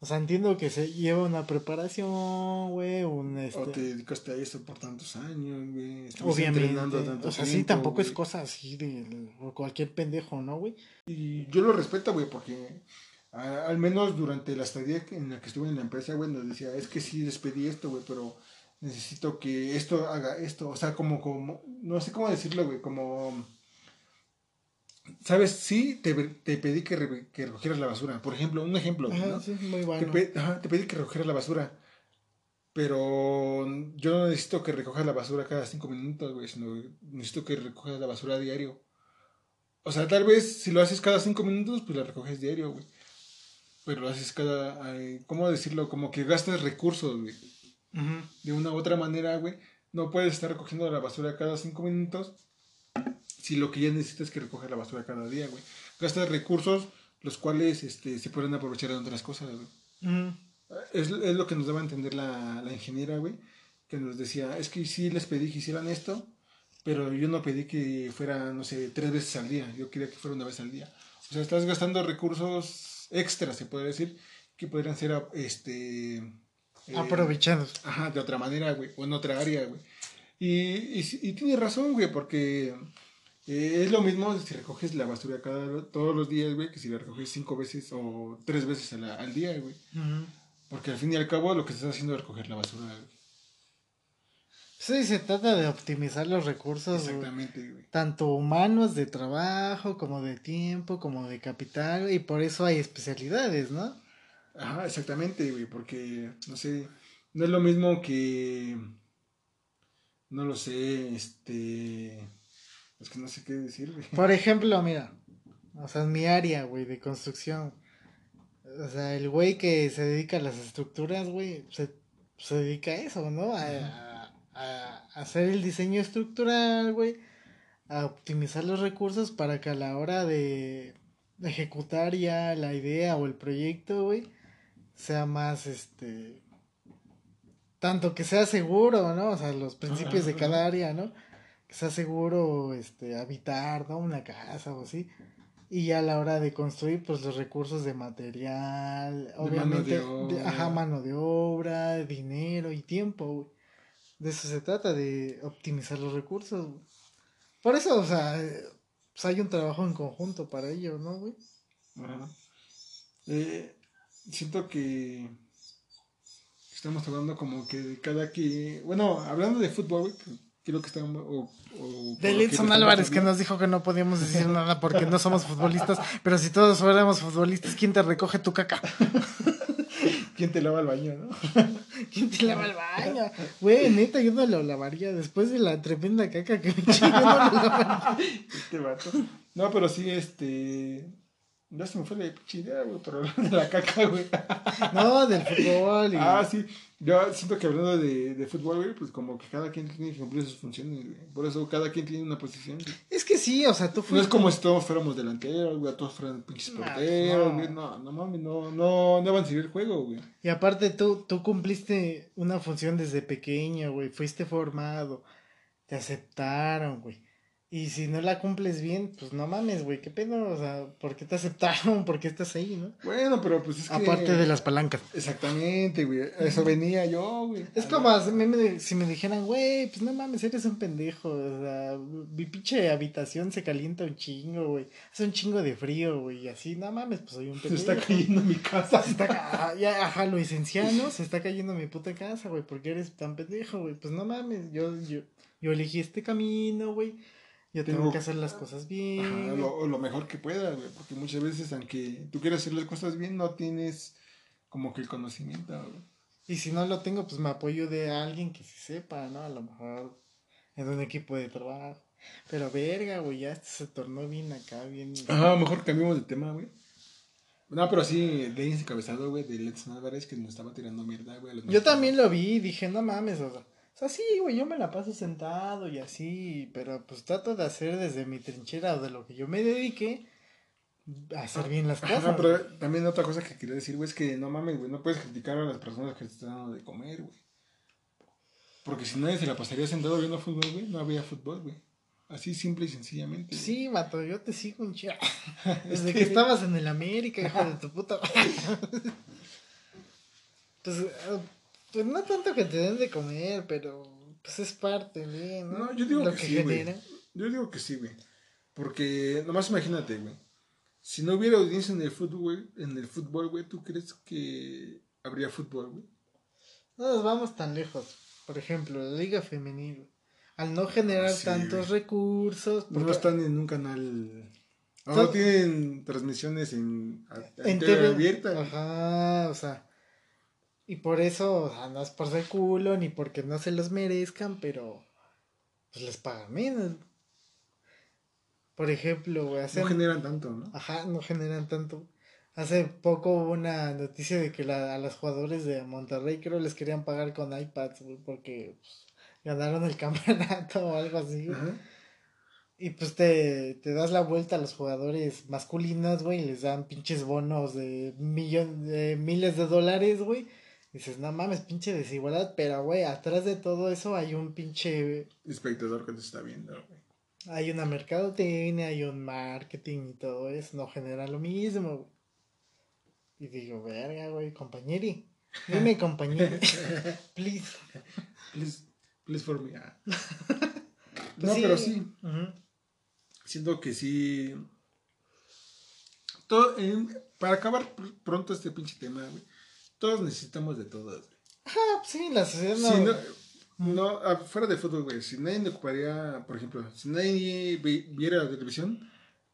O sea, entiendo que se lleva una preparación, güey, un este...
O te dedicaste a eso por tantos años, güey.
Obviamente.
entrenando tanto
O sea, sí,
tiempo,
tampoco es cosa así de cualquier pendejo, ¿no, güey?
Y yo lo respeto, güey, porque a- al menos durante la estadía en la que estuve en la empresa, güey, nos decía, es que sí les pedí esto, güey, pero necesito que esto haga esto. O sea, como, como, no sé cómo decirlo, güey, como... ¿Sabes? Sí, te, te pedí que, re- que recogieras la basura. Por ejemplo, un ejemplo,
Ajá,
¿no?
sí, muy
Te,
bueno.
pe- ajá, te pedí que recogieras la basura. Pero yo no necesito que recojas la basura cada cinco minutos, güey, sino necesito que recojas la basura a diario. O sea, tal vez si lo haces cada cinco minutos, pues la recoges diario, güey. Pero lo haces cada... ay, ¿Cómo decirlo? Como que gastas recursos, güey. De una u otra manera, güey. No puedes estar recogiendo la basura cada cinco minutos si lo que ya necesitas es que recoger la basura cada día, güey. Gastas recursos los cuales este, se pueden aprovechar en otras cosas, güey.
Ujú.
Es, es lo que nos daba a entender la, la ingeniera, güey, que nos decía, es que sí les pedí que hicieran esto, pero yo no pedí que fuera, no sé, tres veces al día, yo quería que fuera una vez al día. O sea, estás gastando recursos extras, se podría decir, que podrían ser, este... eh,
Aprovechados.
Ajá, de otra manera, güey, o en otra área, güey. Y, y, y tiene razón, güey, porque eh, es lo mismo si recoges la basura cada, todos los días, güey, que si la recoges cinco veces o tres veces a la- al día, güey. Porque al fin y al cabo lo que estás haciendo es recoger la basura, güey.
Sí, se trata de optimizar los recursos.
Exactamente, güey.
tanto humanos de trabajo como de tiempo como de capital y por eso hay especialidades, ¿no?
Ajá, exactamente, güey, porque, no sé, no es lo mismo que, no lo sé, este, es que no sé qué decir, güey.
Por ejemplo, mira, o sea, en mi área, güey, de construcción, o sea, el güey que se dedica a las estructuras, güey, se, se dedica a eso, ¿no? A, a- a hacer el diseño estructural, güey, a optimizar los recursos para que a la hora de ejecutar ya la idea o el proyecto, güey, sea más, este, tanto que sea seguro, ¿no? O sea, los principios de cada área, ¿no? Que sea seguro, este, habitar, ¿no? Una casa o así. Y ya a la hora de construir, pues los recursos de material,
mano
obviamente,
de
de-
obra.
ajá, mano de obra, dinero y tiempo, güey. De eso se trata, de optimizar los recursos, güey. Por eso, o sea, eh, pues hay un trabajo en conjunto para ello, ¿no, güey?
Ajá. Eh, siento que estamos hablando como que de cada que, bueno, hablando de fútbol, güey, creo que estamos, o, o por
De Lidson Álvarez, que nos dijo que no podíamos decir nada porque no somos futbolistas, pero si todos fuéramos futbolistas, ¿quién te recoge tu caca?
¿Quién te lava el baño, no?
¿Quién te lava el baño? Güey, neta, yo no lo lavaría después de la tremenda caca que me eché, yo no lo lavaría.
Este vato. No, pero sí, este. Ya se me fue la pinche idea, güey, pero hablando de la caca, güey.
No, del fútbol. Y...
Ah, sí. Yo siento que hablando de, de fútbol, güey, pues como que cada quien tiene que cumplir sus funciones, güey. Por eso cada quien tiene una posición. güey.
Es que sí, o sea, tú
No
fuiste.
es como si todos fuéramos delanteros, güey, todos fueran pinches
No,
porteros,
no.
güey. No, no mames, no, no, no van a seguir el juego, güey.
Y aparte tú, tú cumpliste una función desde pequeño, güey. Fuiste formado. Te aceptaron, güey. Y si no la cumples bien, pues no mames, güey. ¿Qué pedo? O sea, ¿por qué te aceptaron? ¿Por qué estás ahí, no?
Bueno, pero pues es que.
Aparte de las palancas.
Exactamente, güey. Eso venía yo, güey.
Es como si me, si me dijeran, güey, pues no mames, eres un pendejo. O sea, mi pinche habitación se calienta un chingo, güey. Hace un chingo de frío, güey. Y así, no mames, pues soy un
Se
pendejo.
está cayendo mi casa.
Se está ca- ya, ajá, lo esenciano, se está cayendo mi puta casa, güey. ¿Por qué eres tan pendejo, güey? Pues no mames, yo, yo, yo elegí este camino, güey. Yo tengo,
Tengo-
que hacer las cosas bien.
Ajá, lo, lo mejor que puedas, güey. Porque muchas veces, aunque tú quieras hacer las cosas bien, no tienes como que el conocimiento, güey.
Y si no lo tengo, pues me apoyo de alguien que sí sepa, ¿no? A lo mejor en un equipo de trabajo. Pero verga, güey, ya se tornó bien acá, bien.
Ajá, mejor cambiemos de tema, güey. No, pero sí, de ese cabezado, güey, de Let's Álvarez que nos estaba tirando mierda, güey.
Yo también lo vi dije, no mames, o sea. O sea, sí, güey, yo me la paso sentado y así, pero pues trato de hacer desde mi trinchera o de lo que yo me dediqué a hacer bien las cosas.
Ajá, pero también otra cosa que quería decir, güey, es que no mames, güey, no puedes criticar a las personas que te están dando de comer, güey. Porque si nadie se la pasaría sentado viendo fútbol, güey, no había fútbol, güey. Así simple y sencillamente. güey.
Sí, vato, yo te sigo un chingo.
Es
Desde
que-
estabas en el América, hijo de tu puta. pues, pues no tanto que te den de comer, pero pues es parte de, ¿no?
No, yo digo
Lo
que
que,
sí, güey.
genera.
Yo digo que sí, güey. Porque, nomás imagínate, güey. Si no hubiera audiencia en el fútbol, en el fútbol, güey, ¿tú crees que habría fútbol, güey?
No nos vamos tan lejos. Por ejemplo, la Liga Femenil. Al no generar
Ah, sí,
tantos recursos.
No
porque-
están en un canal. No, tienen transmisiones en, en,
en
TV
TV
abierta.
Ajá, o sea. Y por eso, o sea, no es por ser culo ni porque no se los merezcan, pero pues les pagan menos. Por ejemplo, güey, hace
No generan tanto, ¿no?
Ajá, no generan tanto. Hace poco hubo una noticia de que la- a los jugadores de Monterrey creo les querían pagar con iPads, güey, porque pues, ganaron el campeonato o algo así. güey.
Ajá.
Y pues te, te das la vuelta a los jugadores masculinos, güey, y les dan pinches bonos de, millón, de miles de dólares, güey. Dices, no mames, pinche desigualdad, pero, güey, atrás de todo eso hay un pinche...
Espectador que te está viendo, güey.
Hay una mercadotecnia, hay un marketing y todo eso, no genera lo mismo, güey. Y digo, verga, güey, compañeri. Dime, compañeri. Please.
Please, please for me. ah. No, pero sí. Siento que sí. Todo, para acabar pr- pronto este pinche tema, güey. Todos necesitamos de todas, güey.
Ah, pues sí, la sociedad no...
Si no, no, fuera de fútbol, güey. Si nadie ocuparía, por ejemplo, si nadie vi- viera la televisión,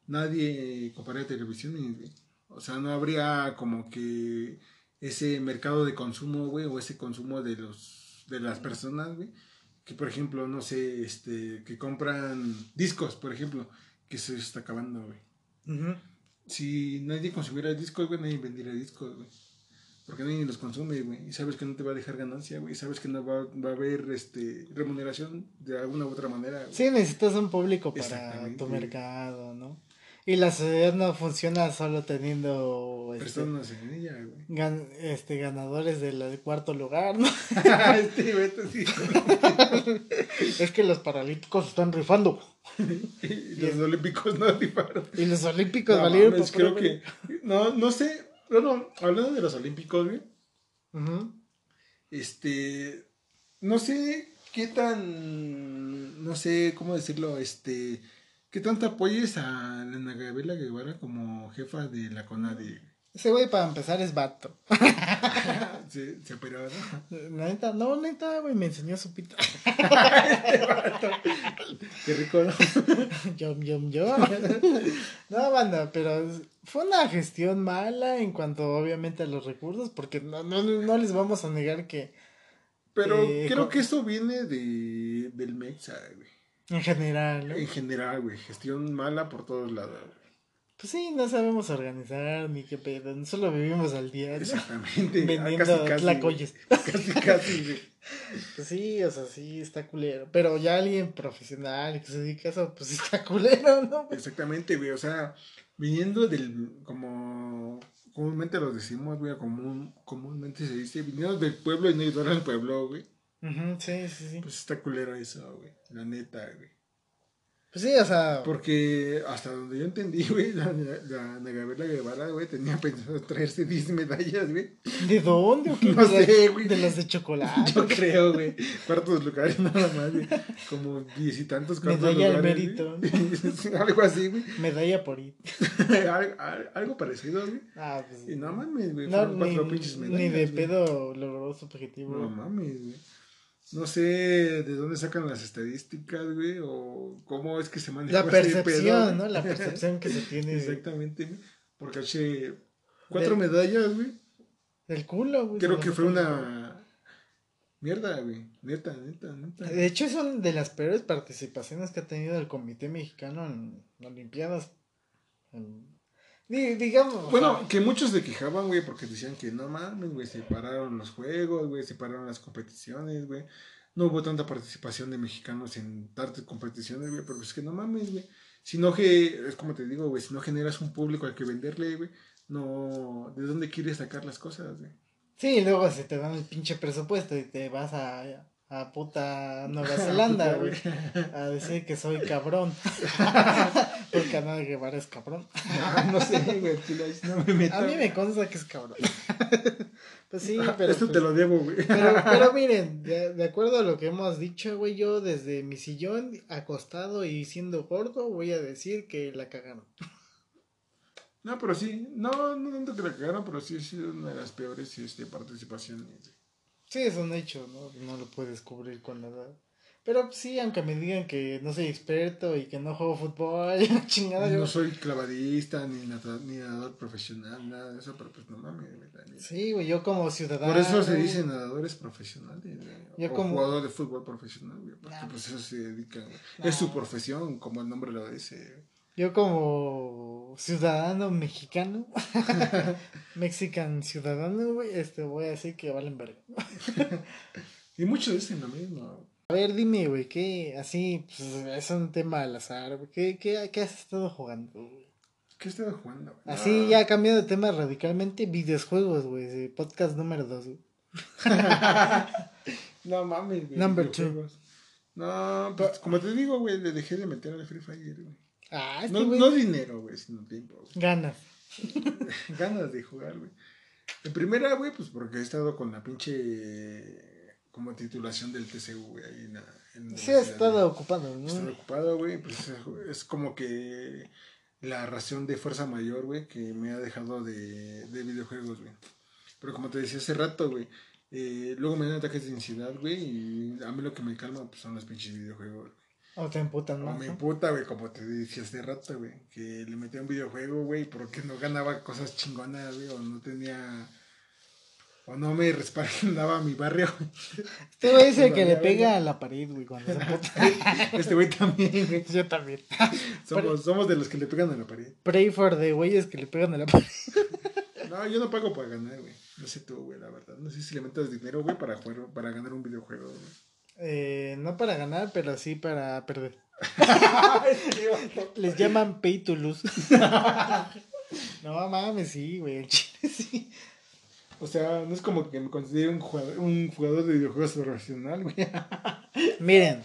nadie compraría televisión y, o sea, no habría como que ese mercado de consumo, güey, o ese consumo de los, de las personas, güey. Que, por ejemplo, no sé, este, que compran discos, por ejemplo, que se está acabando, güey. Si nadie consumiera discos, güey, nadie vendiera discos, güey. Porque nadie los consume, güey. Y sabes que no te va a dejar ganancia, güey. Y sabes que no va, va a haber este, remuneración de alguna u otra manera, güey.
Sí, necesitas un público para tu mercado, ¿no? Y la sociedad no funciona solo teniendo este,
Personas en ella, güey.
gan- este, ganadores del del cuarto lugar, ¿no?
este, güey, esto sí.
es que los paralímpicos están rifando.
Y los olímpicos no rifaron.
Y los olímpicos
No
valieron
mames, creo que... No, no sé. Bueno, hablando de los olímpicos, güey. Este, no sé qué tan, no sé cómo decirlo, este, qué tanto apoyes a Ana Gabriela Guevara como jefa de la CONADE.
Ese güey, para empezar, es vato.
Se, se operó, ¿no?
La neta, no, neta, güey, me enseñó su pito.
Qué rico, ¿no?
Yom, yom, yom. No, banda, pero fue una gestión mala en cuanto, obviamente, a los recursos, porque no, no, no les vamos a negar que,
Pero
Eh,
creo que eso viene de, del MEXA, güey.
en general, ¿no?
En general, güey, gestión mala por todos lados. güey.
Pues sí, no sabemos organizar ni qué pedo, solo vivimos al día, ¿no?
Exactamente.
Vendiendo
casi, casi,
tlacoyes.
Casi, casi, güey.
Pues sí, o sea, sí, está culero. Pero ya alguien profesional que se dedica a eso, pues sí está culero, ¿no?
Exactamente, güey. O sea, viniendo del, como comúnmente lo decimos, güey, común, comúnmente se dice, viniendo del pueblo y no ayudar al pueblo, güey.
Ujú, sí, sí, sí.
Pues está culero eso, güey. La neta, güey.
Pues sí, o sea,
Porque hasta donde yo entendí, güey, la, la Guevara, güey, tenía pensado traerse 10 medallas, güey.
¿de dónde? o qué?
No
¿De
sé, güey.
De las de chocolate.
Yo creo, güey. Cuartos lugares nada más, güey. Como diez y tantos cuartos
Medalla al
lugares.
mérito.
güey. Algo así, güey.
Medalla por ir.
Al- al- Algo parecido, güey.
Ah, pues.
Y no mames, güey.
no,
fueron
ni,
cuatro pinches medallas.
ni de
güey.
pedo logró su objetivo.
No mames, güey. No sé de dónde sacan las estadísticas, güey, o cómo es que se maneja
La
ese
percepción,
pedo,
¿no? La percepción que se tiene
Exactamente, güey. Porque hace cuatro medallas, güey.
del culo, güey.
Creo que fue una mierda, güey. Neta, neta, neta.
De hecho, es una de las peores participaciones que ha tenido el Comité Mexicano en Olimpiadas. En- digamos.
Bueno, que muchos se quejaban, güey, porque decían que no mames, güey, se pararon los juegos, güey, se pararon las competiciones, güey. No hubo tanta participación de mexicanos en tantas competiciones, güey, pero es que no mames, güey. Si no que, es como te digo, güey, si no generas un público al que venderle, güey, no, ¿de dónde quieres sacar las cosas, güey?
Sí, y luego se te dan el pinche presupuesto y te vas a, a puta Nueva Zelanda, güey. A decir que soy cabrón. Porque Ana Guevara es cabrón.
Ah, no sé, güey, no me meto.
A mí me consta que es cabrón. Pues sí, pero.
Esto
pues-
te lo debo, güey.
Pero, pero miren, de, de acuerdo a lo que hemos dicho, güey, yo desde mi sillón, acostado y siendo gordo, voy a decir que la cagaron.
No, pero sí, no, no tanto que la cagaron, pero sí ha sido una de las peores este, participaciones.
Sí, es un hecho, ¿no? No lo puedes cubrir con la edad. Pero sí, aunque me digan que no soy experto y que no juego fútbol, chingada, yo...
No soy clavadista, ni, nadador profesional, nada de eso, pero pues no mames.
Sí, güey, yo como ciudadano...
Por eso se dicen nadadores profesionales, güey,
Yo
o
como-
jugador de fútbol profesional, güey, porque
Nah,
pues eso se dedican, güey.
Nah.
Es su profesión, como el nombre lo dice.
Yo como ciudadano mexicano, mexican ciudadano, güey, este, voy a decir que valen verga.
Y muchos dicen lo mismo.
A ver, dime, güey, ¿qué? Así, pues, es un tema al azar, güey. ¿Qué, qué, qué has estado jugando, güey?
¿Qué he estado jugando? güey?
Así, ya cambiando de tema radicalmente, videojuegos, güey. Podcast número dos, güey.
No mames, güey.
Number two.
No, pues como te digo, güey, le dejé de meter al Free Fire, güey.
Ah, este
No,
güey.
no dinero, güey, sino tiempo, güey.
Ganas.
Ganas de jugar, güey. En primera, güey, pues porque he estado con la pinche como titulación del TCU, güey, ahí en en
Sí,
universidad,
estado
güey.
ocupado, ¿no?
ocupado, güey, pues es, es como que la ración de fuerza mayor, güey, que me ha dejado de, de videojuegos, güey. Pero como te decía hace rato, güey, eh, luego me dan ataques de ansiedad, güey, y a mí lo que me calma pues, son los pinches videojuegos, güey.
O te emputan,
O
¿no?
me puta, güey, como te decía hace rato, güey, que le metía un videojuego, güey, porque no ganaba cosas chingonas, güey, o no tenía... O no me respaldaba mi barrio.
Este güey es el que le pega a la pared, güey, cuando se.
Este güey también, güey.
Yo también.
Somos, somos de los que le pegan a la pared.
Pray for the güeyes que le pegan a la pared.
No, yo no pago para ganar, güey. No sé tú, güey, la verdad. No sé si le metas dinero, güey, para jugar, para ganar un videojuego, güey.
Eh, no para ganar, pero sí para perder. Les llaman pay to lose. no mames, sí, güey. sí.
O sea, no es como que me considere un jugador, un jugador de videojuegos profesional, güey.
Miren,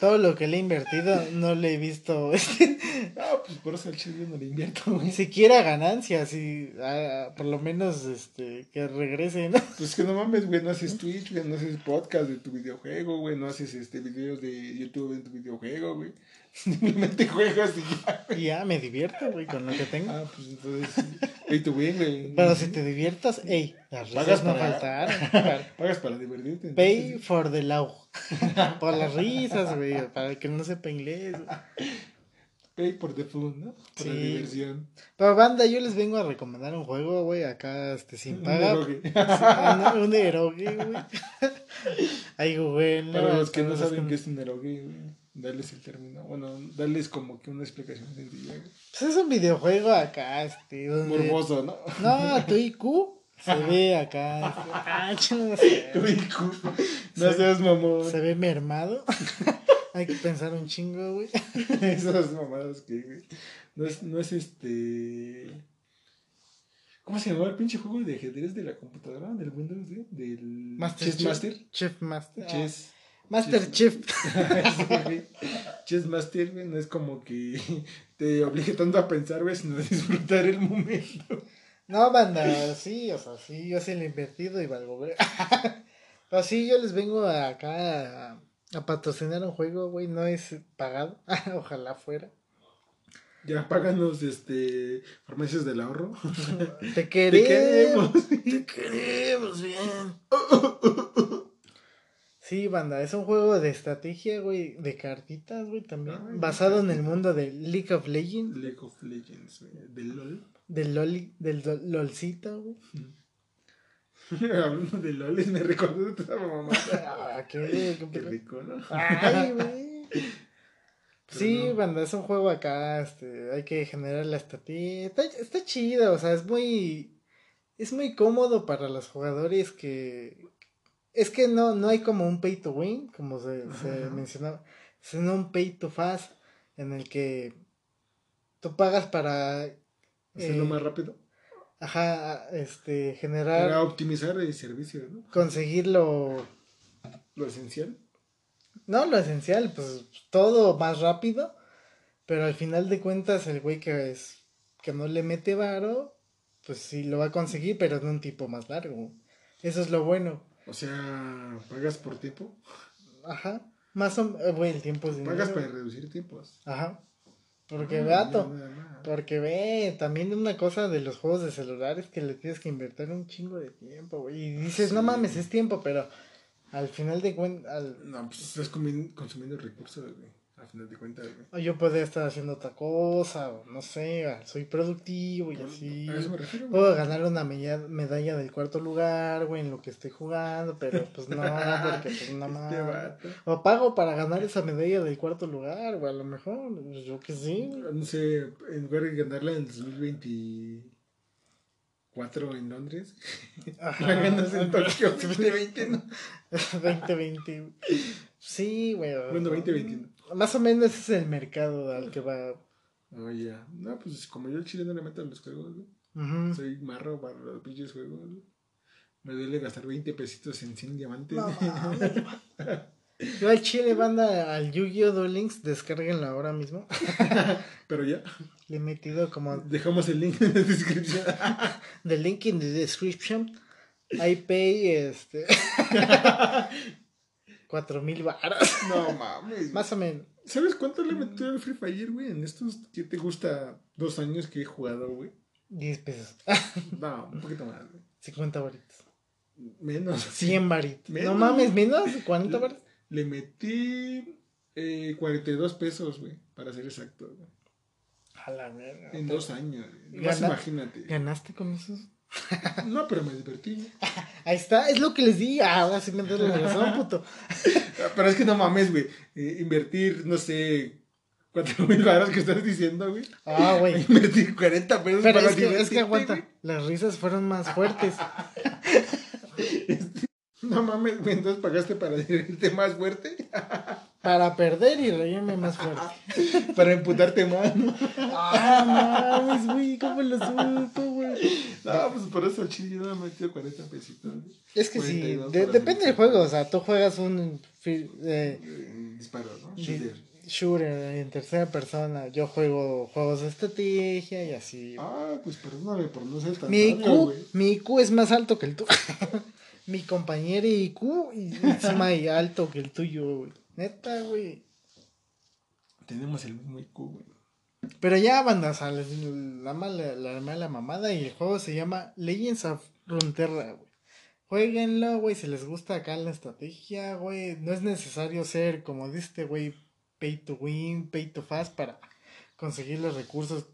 todo lo que le he invertido no le he visto
No, pues por eso al chile no le invierto, güey.
ni siquiera ganancias y ah, por lo menos este que regrese, ¿no?
Pues que no mames, güey, no haces Twitch, güey, no haces podcast de tu videojuego, güey, no haces este videos de YouTube en tu videojuego, güey. Simplemente juegas y ya.
Ya me divierto, güey, con lo que tengo.
Ah, pues entonces, pay to win, güey.
Pero si te diviertas, ey, las
Pagas
risas no
para-
faltaron.
Pagas para divertirte.
Pay
entonces.
for the love. Por las risas, güey, para que no sepa inglés. güey.
Pay por the fun, ¿no? Por la diversión.
Pero banda, yo les vengo a recomendar un juego, güey, acá este sin paga.
Un erogue.
un, erogue, güey. Ahí, güey.
Para los que no saben qué es un erogue, güey, darles el término. Bueno, darles como que una explicación sencilla.
Pues es un videojuego acá, este, donde...
Morboso, ¿no?
No, tu IQ se ve acá. este, ah, no sé.
Tu IQ. No seas mamón.
Se ve mermado. Hay que pensar un chingo, güey.
Esas mamadas que, güey. No es, no es este. ¿Cómo se llamaba el pinche juego de ajedrez de la computadora? Del Windows, güey? Del.
Master
Chess Master.
Chef Master. Ah. Master Chief.
Chess Master, güey, no es como que te obligue tanto a pensar, güey, sino a disfrutar el momento.
No, banda, sí, o sea, sí, yo sí le he invertido y valgo, güey. Pero sí, yo les vengo acá a, a patrocinar un juego, güey, no es pagado. Ojalá fuera.
Ya páganos, este. Farmacias del ahorro.
Te
Te
queremos.
queremos.
Te queremos bien. Sí, banda, es un juego de estrategia, güey, de cartitas, güey, también.
Ay,
basado en el mundo de League of Legends,
League of Legends, güey. Del LOL.
del Loli, del do- LOLcito, güey.
Hablando de LOL, me recordó de toda mamá.
Ah, qué, qué
rico, ¿no?
Ay, güey. Sí,
no.
banda, es un juego acá, este, hay que generar la estrategia. Está, está chido, o sea, es muy, es muy cómodo para los jugadores que, es que no, no hay como un pay to win, como se, se mencionaba, sino un pay to fast, en el que tú pagas para,
Hacerlo
eh,
más rápido.
ajá, este,
Para
generar,
optimizar el servicio, ¿no?
conseguir lo,
Lo esencial.
No, lo esencial, pues todo más rápido, pero al final de cuentas el güey que es que no le mete varo, pues sí lo va a conseguir, pero en un tipo más largo. Eso es lo bueno.
O sea, pagas por tiempo.
Ajá. Más o menos, güey, el tiempo es dinero.
Pagas para reducir tiempos.
Ajá. Porque
Ah, nada más.
porque ve, también una cosa de los juegos de celulares que le tienes que invertir un chingo de tiempo, güey. Y dices, no mames, es tiempo, pero al final de cuentas, al,
No, pues estás consumiendo recursos, güey. A final de cuentas, güey.
O yo podría estar haciendo otra cosa, o no sé, ah, soy productivo y
Por-
así.
A eso me refiero.
Puedo ganar una medalla del cuarto lugar, güey, en lo que esté jugando, pero pues no, porque pues no
Este vato.
O pago para ganar esa medalla del cuarto lugar, güey, a lo mejor, pues, yo que sí. güey.
No sé, en lugar de ganarla en el 2024, 4 en Londres.
Ajá.
La ganas en Tokio 2020, ¿no?
2020. Sí, güey.
Bueno, 2021.
Más o menos ese es el mercado al que va.
Oh, ya. No, pues como yo al chile no le meto a los juegos, güey. Soy marro para los pinches juegos, güey. Me duele gastar 20 pesitos en 100 diamantes.
No. Yo al chile banda al Yu-Gi-Oh! Duel Links, descárguenlo ahora mismo.
Pero ya,
Le he metido como
dejamos el link en la descripción.
the link in the description. I pay este cuatro mil baros.
No mames.
Más o menos.
¿Sabes cuánto le metí al Free Fire, güey? En estos que te gusta dos años que he jugado, güey.
10 pesos.
No, un poquito más, güey.
50 varitos.
Menos.
100 varitos. No mames, menos 40 varitos.
Le metí eh, 42 pesos, güey, para ser exacto, güey.
A la verga.
En dos años, güey. Más imagínate.
¿Ganaste con esos?
No, pero me divertí.
Ahí está, es lo que les di. Ah, ahora sí me doy la razón, puto.
Pero es que no mames, güey. Eh, invertir, no sé, 4 mil baros que estás diciendo, güey.
Ah, güey.
Invertir 40 pesos
Pero
para
es que, es que aguanta.
güey.
Las risas fueron más fuertes.
No mames, güey. Entonces pagaste para divertirte más fuerte.
Para perder y reírme más fuerte.
para emputarte más, ¿no?
Ah, mames, güey, ¿cómo lo supo, güey?
No, pues por eso chile yo no me he metido 40 pesitos.
Es que sí,
42
de-
para
depende del juego. O sea, tú juegas un eh,
Disparo, ¿no? Shooter.
shooter en tercera persona. Yo juego juegos de estrategia y así.
Ah, pues perdóname por no ser tan
mi, IQ, mi IQ es más alto que el tuyo. mi compañero IQ es más alto que el tuyo, güey. Neta, güey.
Tenemos el mismo IQ, güey.
Pero ya, banda, o sea, les- la mala, la mala mamada y el juego se llama Legends of Runeterra, güey. Jueguenlo, güey, si les gusta acá la estrategia, güey. No es necesario ser, como dice este güey, pay to win, pay to fast para conseguir los recursos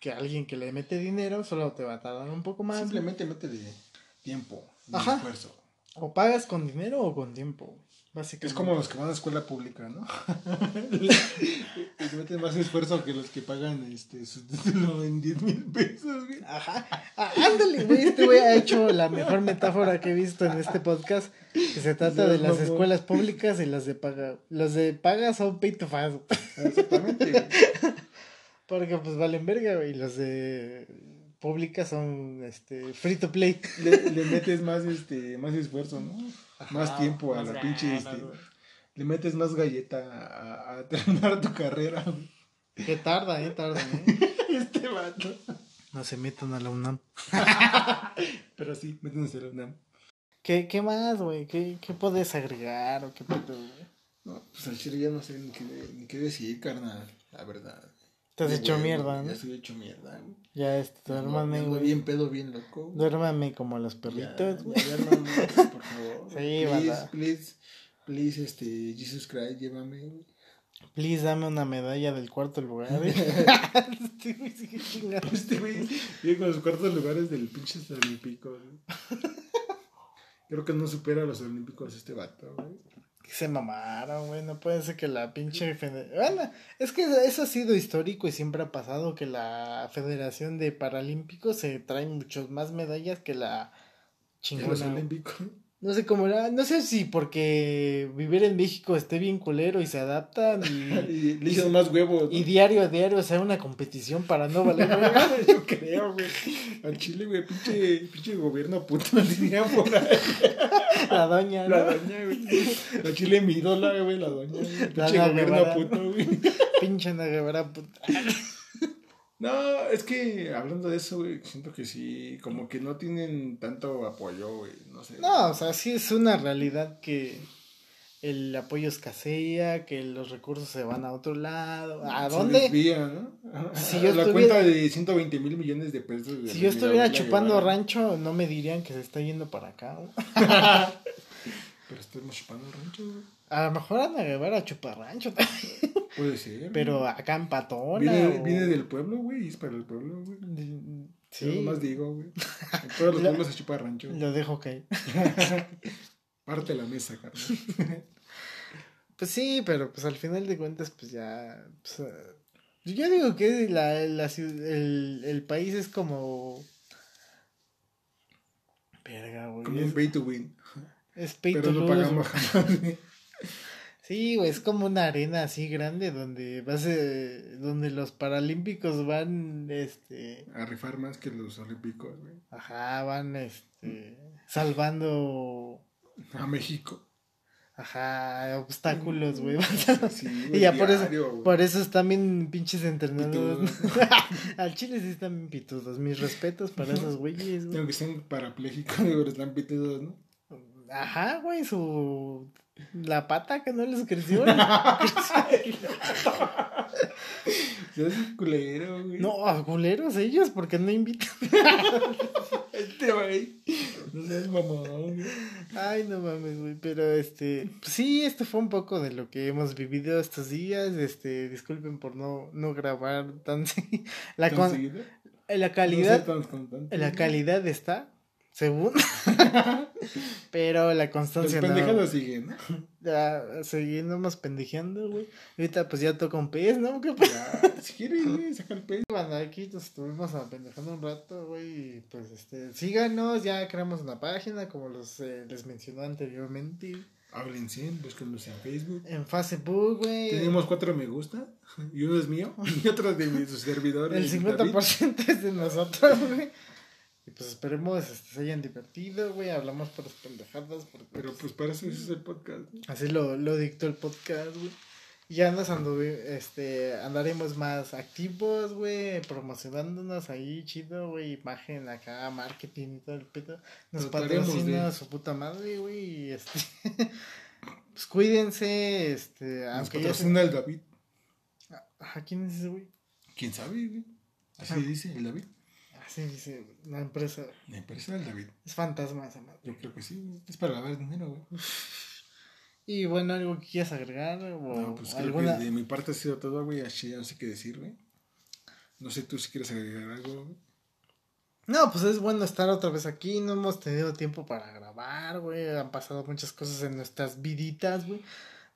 que alguien que le mete dinero solo te va a tardar un poco más.
Simplemente métele tiempo
Ajá.
esfuerzo.
O pagas con dinero o con tiempo, güey. Básicamente.
Es como los que van a escuela pública, ¿no? Les meten más esfuerzo que los que pagan este, su título en 10 mil pesos, güey.
Ajá. Ah, ándale, güey. Este güey ha hecho la mejor metáfora que he visto en este podcast. Que se trata de las
No,
escuelas públicas y las de paga. Los de paga son pay to fast.
Exactamente. güey.
Porque pues valen verga, güey. Y los de públicas son este free to play.
Le, le metes más, este, más esfuerzo, ¿no? Más tiempo a la pinche. Este, le metes más galleta a, a terminar tu carrera, güey.
Que tarda, eh, tarda, eh.
Este vato.
No se metan a la UNAM.
Pero sí, métense a la UNAM.
¿Qué, qué más, güey? ¿Qué, ¿Qué puedes agregar o qué puedes, güey?
No, pues al chile ya no sé ni qué, ni qué decir, carnal. La verdad.
Te has hecho mierda,
Ya
¿no?
estoy hecho mierda, güey.
Ya, este,
Ya
duérmame,
ya
güey.
bien pedo, bien loco. güey.
Duérmame como los
Ya,
perritos, güey.
ya, ya no, por favor.
Sí,
please,
banda.
please, please, este, Jesus Christ, llévame, güey.
Please dame una medalla del cuarto lugar. ¿eh? Este güey sigue chingando.
Este güey llega con los cuartos lugares del pinche olímpicos. güey. Creo que no supera a los olímpicos este vato, güey.
Que se mamaron, güey. No puede ser que la pinche. Bueno, es que eso ha sido histórico y siempre ha pasado que la Federación de Paralímpicos se trae muchos más medallas que la
De los
chingona.
olímpicos.
No sé cómo era. No sé si porque vivir en México esté bien culero y se adaptan y,
Y le más huevos. ¿no?
y diario a diario sea una competición para no valer.
Yo creo, güey. Al Chile, güey, pinche, pinche gobierno puto por ahí.
La doña,
La
¿no?
doña, güey. La Chile mi ídola, güey, la doña. güey.
La
Pinche gobierno
Guevara.
puto, güey.
Pinche Ana Guevara, puta.
No, es que hablando de eso, güey, siento que sí, como que no tienen tanto apoyo, güey, no sé.
No, o sea, sí es una realidad que el apoyo escasea, que los recursos se van a otro lado. ¿A
Se
dónde?
desvía, ¿no?
Si yo
la
estuviera-
cuenta de 120 mil millones de pesos. de
Si yo estuviera chupando rancho, no me dirían que se está yendo para acá. ¿no?
Pero estamos chupando rancho, güey.
A lo mejor Ana Guevara chupa rancho,
Puede ser.
pero acá en Patona.
Viene,
o-
viene del pueblo, güey, y es para el pueblo, güey.
Sí,
Yo nomás digo, güey. En todos los
Lo-
pueblos se chupa rancho.
lo dejo caer.
Parte la mesa, carnal.
Pues sí, pero pues al final de cuentas, pues ya. pues, eh, yo digo que la, la el, el país es como. Verga, güey.
Como un pay to win.
es pay
Pero
to
no
lose,
pagamos jamás.
Sí, güey, es como una arena así grande donde vas, eh, donde los paralímpicos van, este,
A rifar más que los olímpicos, güey.
ajá, van, este, salvando,
A México.
ajá, obstáculos, güey. van
Sí,
Y
güey,
ya por eso,
güey.
por eso están bien pinches entrenados.
Pitudos.
Al chile sí están bien pitudos. Mis respetos para esos güeyes, güey.
Aunque estén parapléjicos, pero están pitudos, ¿no?
Ajá, güey, su... La pata que no les creció.
Hace culero, güey.
no, a culeros ellos, porque no invitan.
Este, güey. No seas mamón, güey.
Ay, no mames, güey. Pero este, pues sí, esto fue un poco de lo que hemos vivido estos días. Este, disculpen por no, no grabar tan la
¿Tan
con-
No
calidad,
tan
la calidad está, según, pero la constancia no.
pendejados siguen, ¿no?
Ya seguimos pendejeando, güey. Ahorita pues ya toca un pez, ¿no? ¿Qué?
Ya, si quieres, güey, saca el pez.
Bueno, aquí nos estuvimos apendejando un rato, güey. Y pues este, síganos, ya creamos una página, como los eh, les mencionó anteriormente.
Háblense, búsquenlos en Facebook.
En Facebook, güey.
Tenemos cuatro me gusta y uno es mío y otro es de mi su servidor.
El
el David.
50% es de nosotros, güey. Pues esperemos este, se hayan divertido, güey. Hablamos por las pendejadas. Porque,
Pero pues para eso es el podcast.
Así lo, lo dictó el podcast, güey. Y ya nos anduvi- este, andaremos más activos, güey, promocionándonos ahí, chido, güey, imagen acá, marketing y todo el pedo. Nos patrocina
de-
su puta madre, güey, y este, pues cuídense, este,
Nos
aunque ya se...
patrocina el David.
Ajá, ¿quién es ese, güey?
¿Quién sabe, güey? Así
Ajá.
dice el David.
Así dice, la empresa,
La empresa del David.
es fantasma esa madre.
Yo creo que sí. Es para lavar dinero, güey.
Y bueno, algo que quieras agregar, o
No, pues creo
alguna...
que de mi parte ha sido todo, güey. Así ya no sé qué decir, güey. No sé tú si quieres agregar algo, güey.
No, pues es bueno estar otra vez aquí. No hemos tenido tiempo para grabar, güey. Han pasado muchas cosas en nuestras viditas, güey.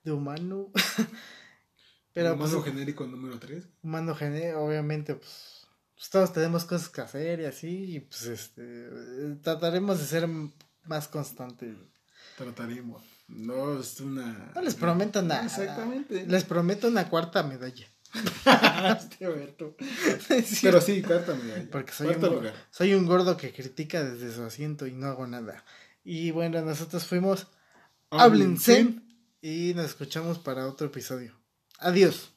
De humano. Pero
Pero
pues,
Humano genérico número 3.
humano gene, obviamente, pues, pues, todos tenemos cosas que hacer y así. Y pues este. eh, Trataremos de ser más constantes.
Trataremos. No es una.
No les prometo nada.
Exactamente.
Les prometo una cuarta medalla.
Este.
Sí,
Pero sí, cuarta medalla.
Porque soy un,
lugar.
soy un gordo que critica desde su asiento y no hago nada. Y bueno, nosotros fuimos Háblense y nos escuchamos para otro episodio. Adiós.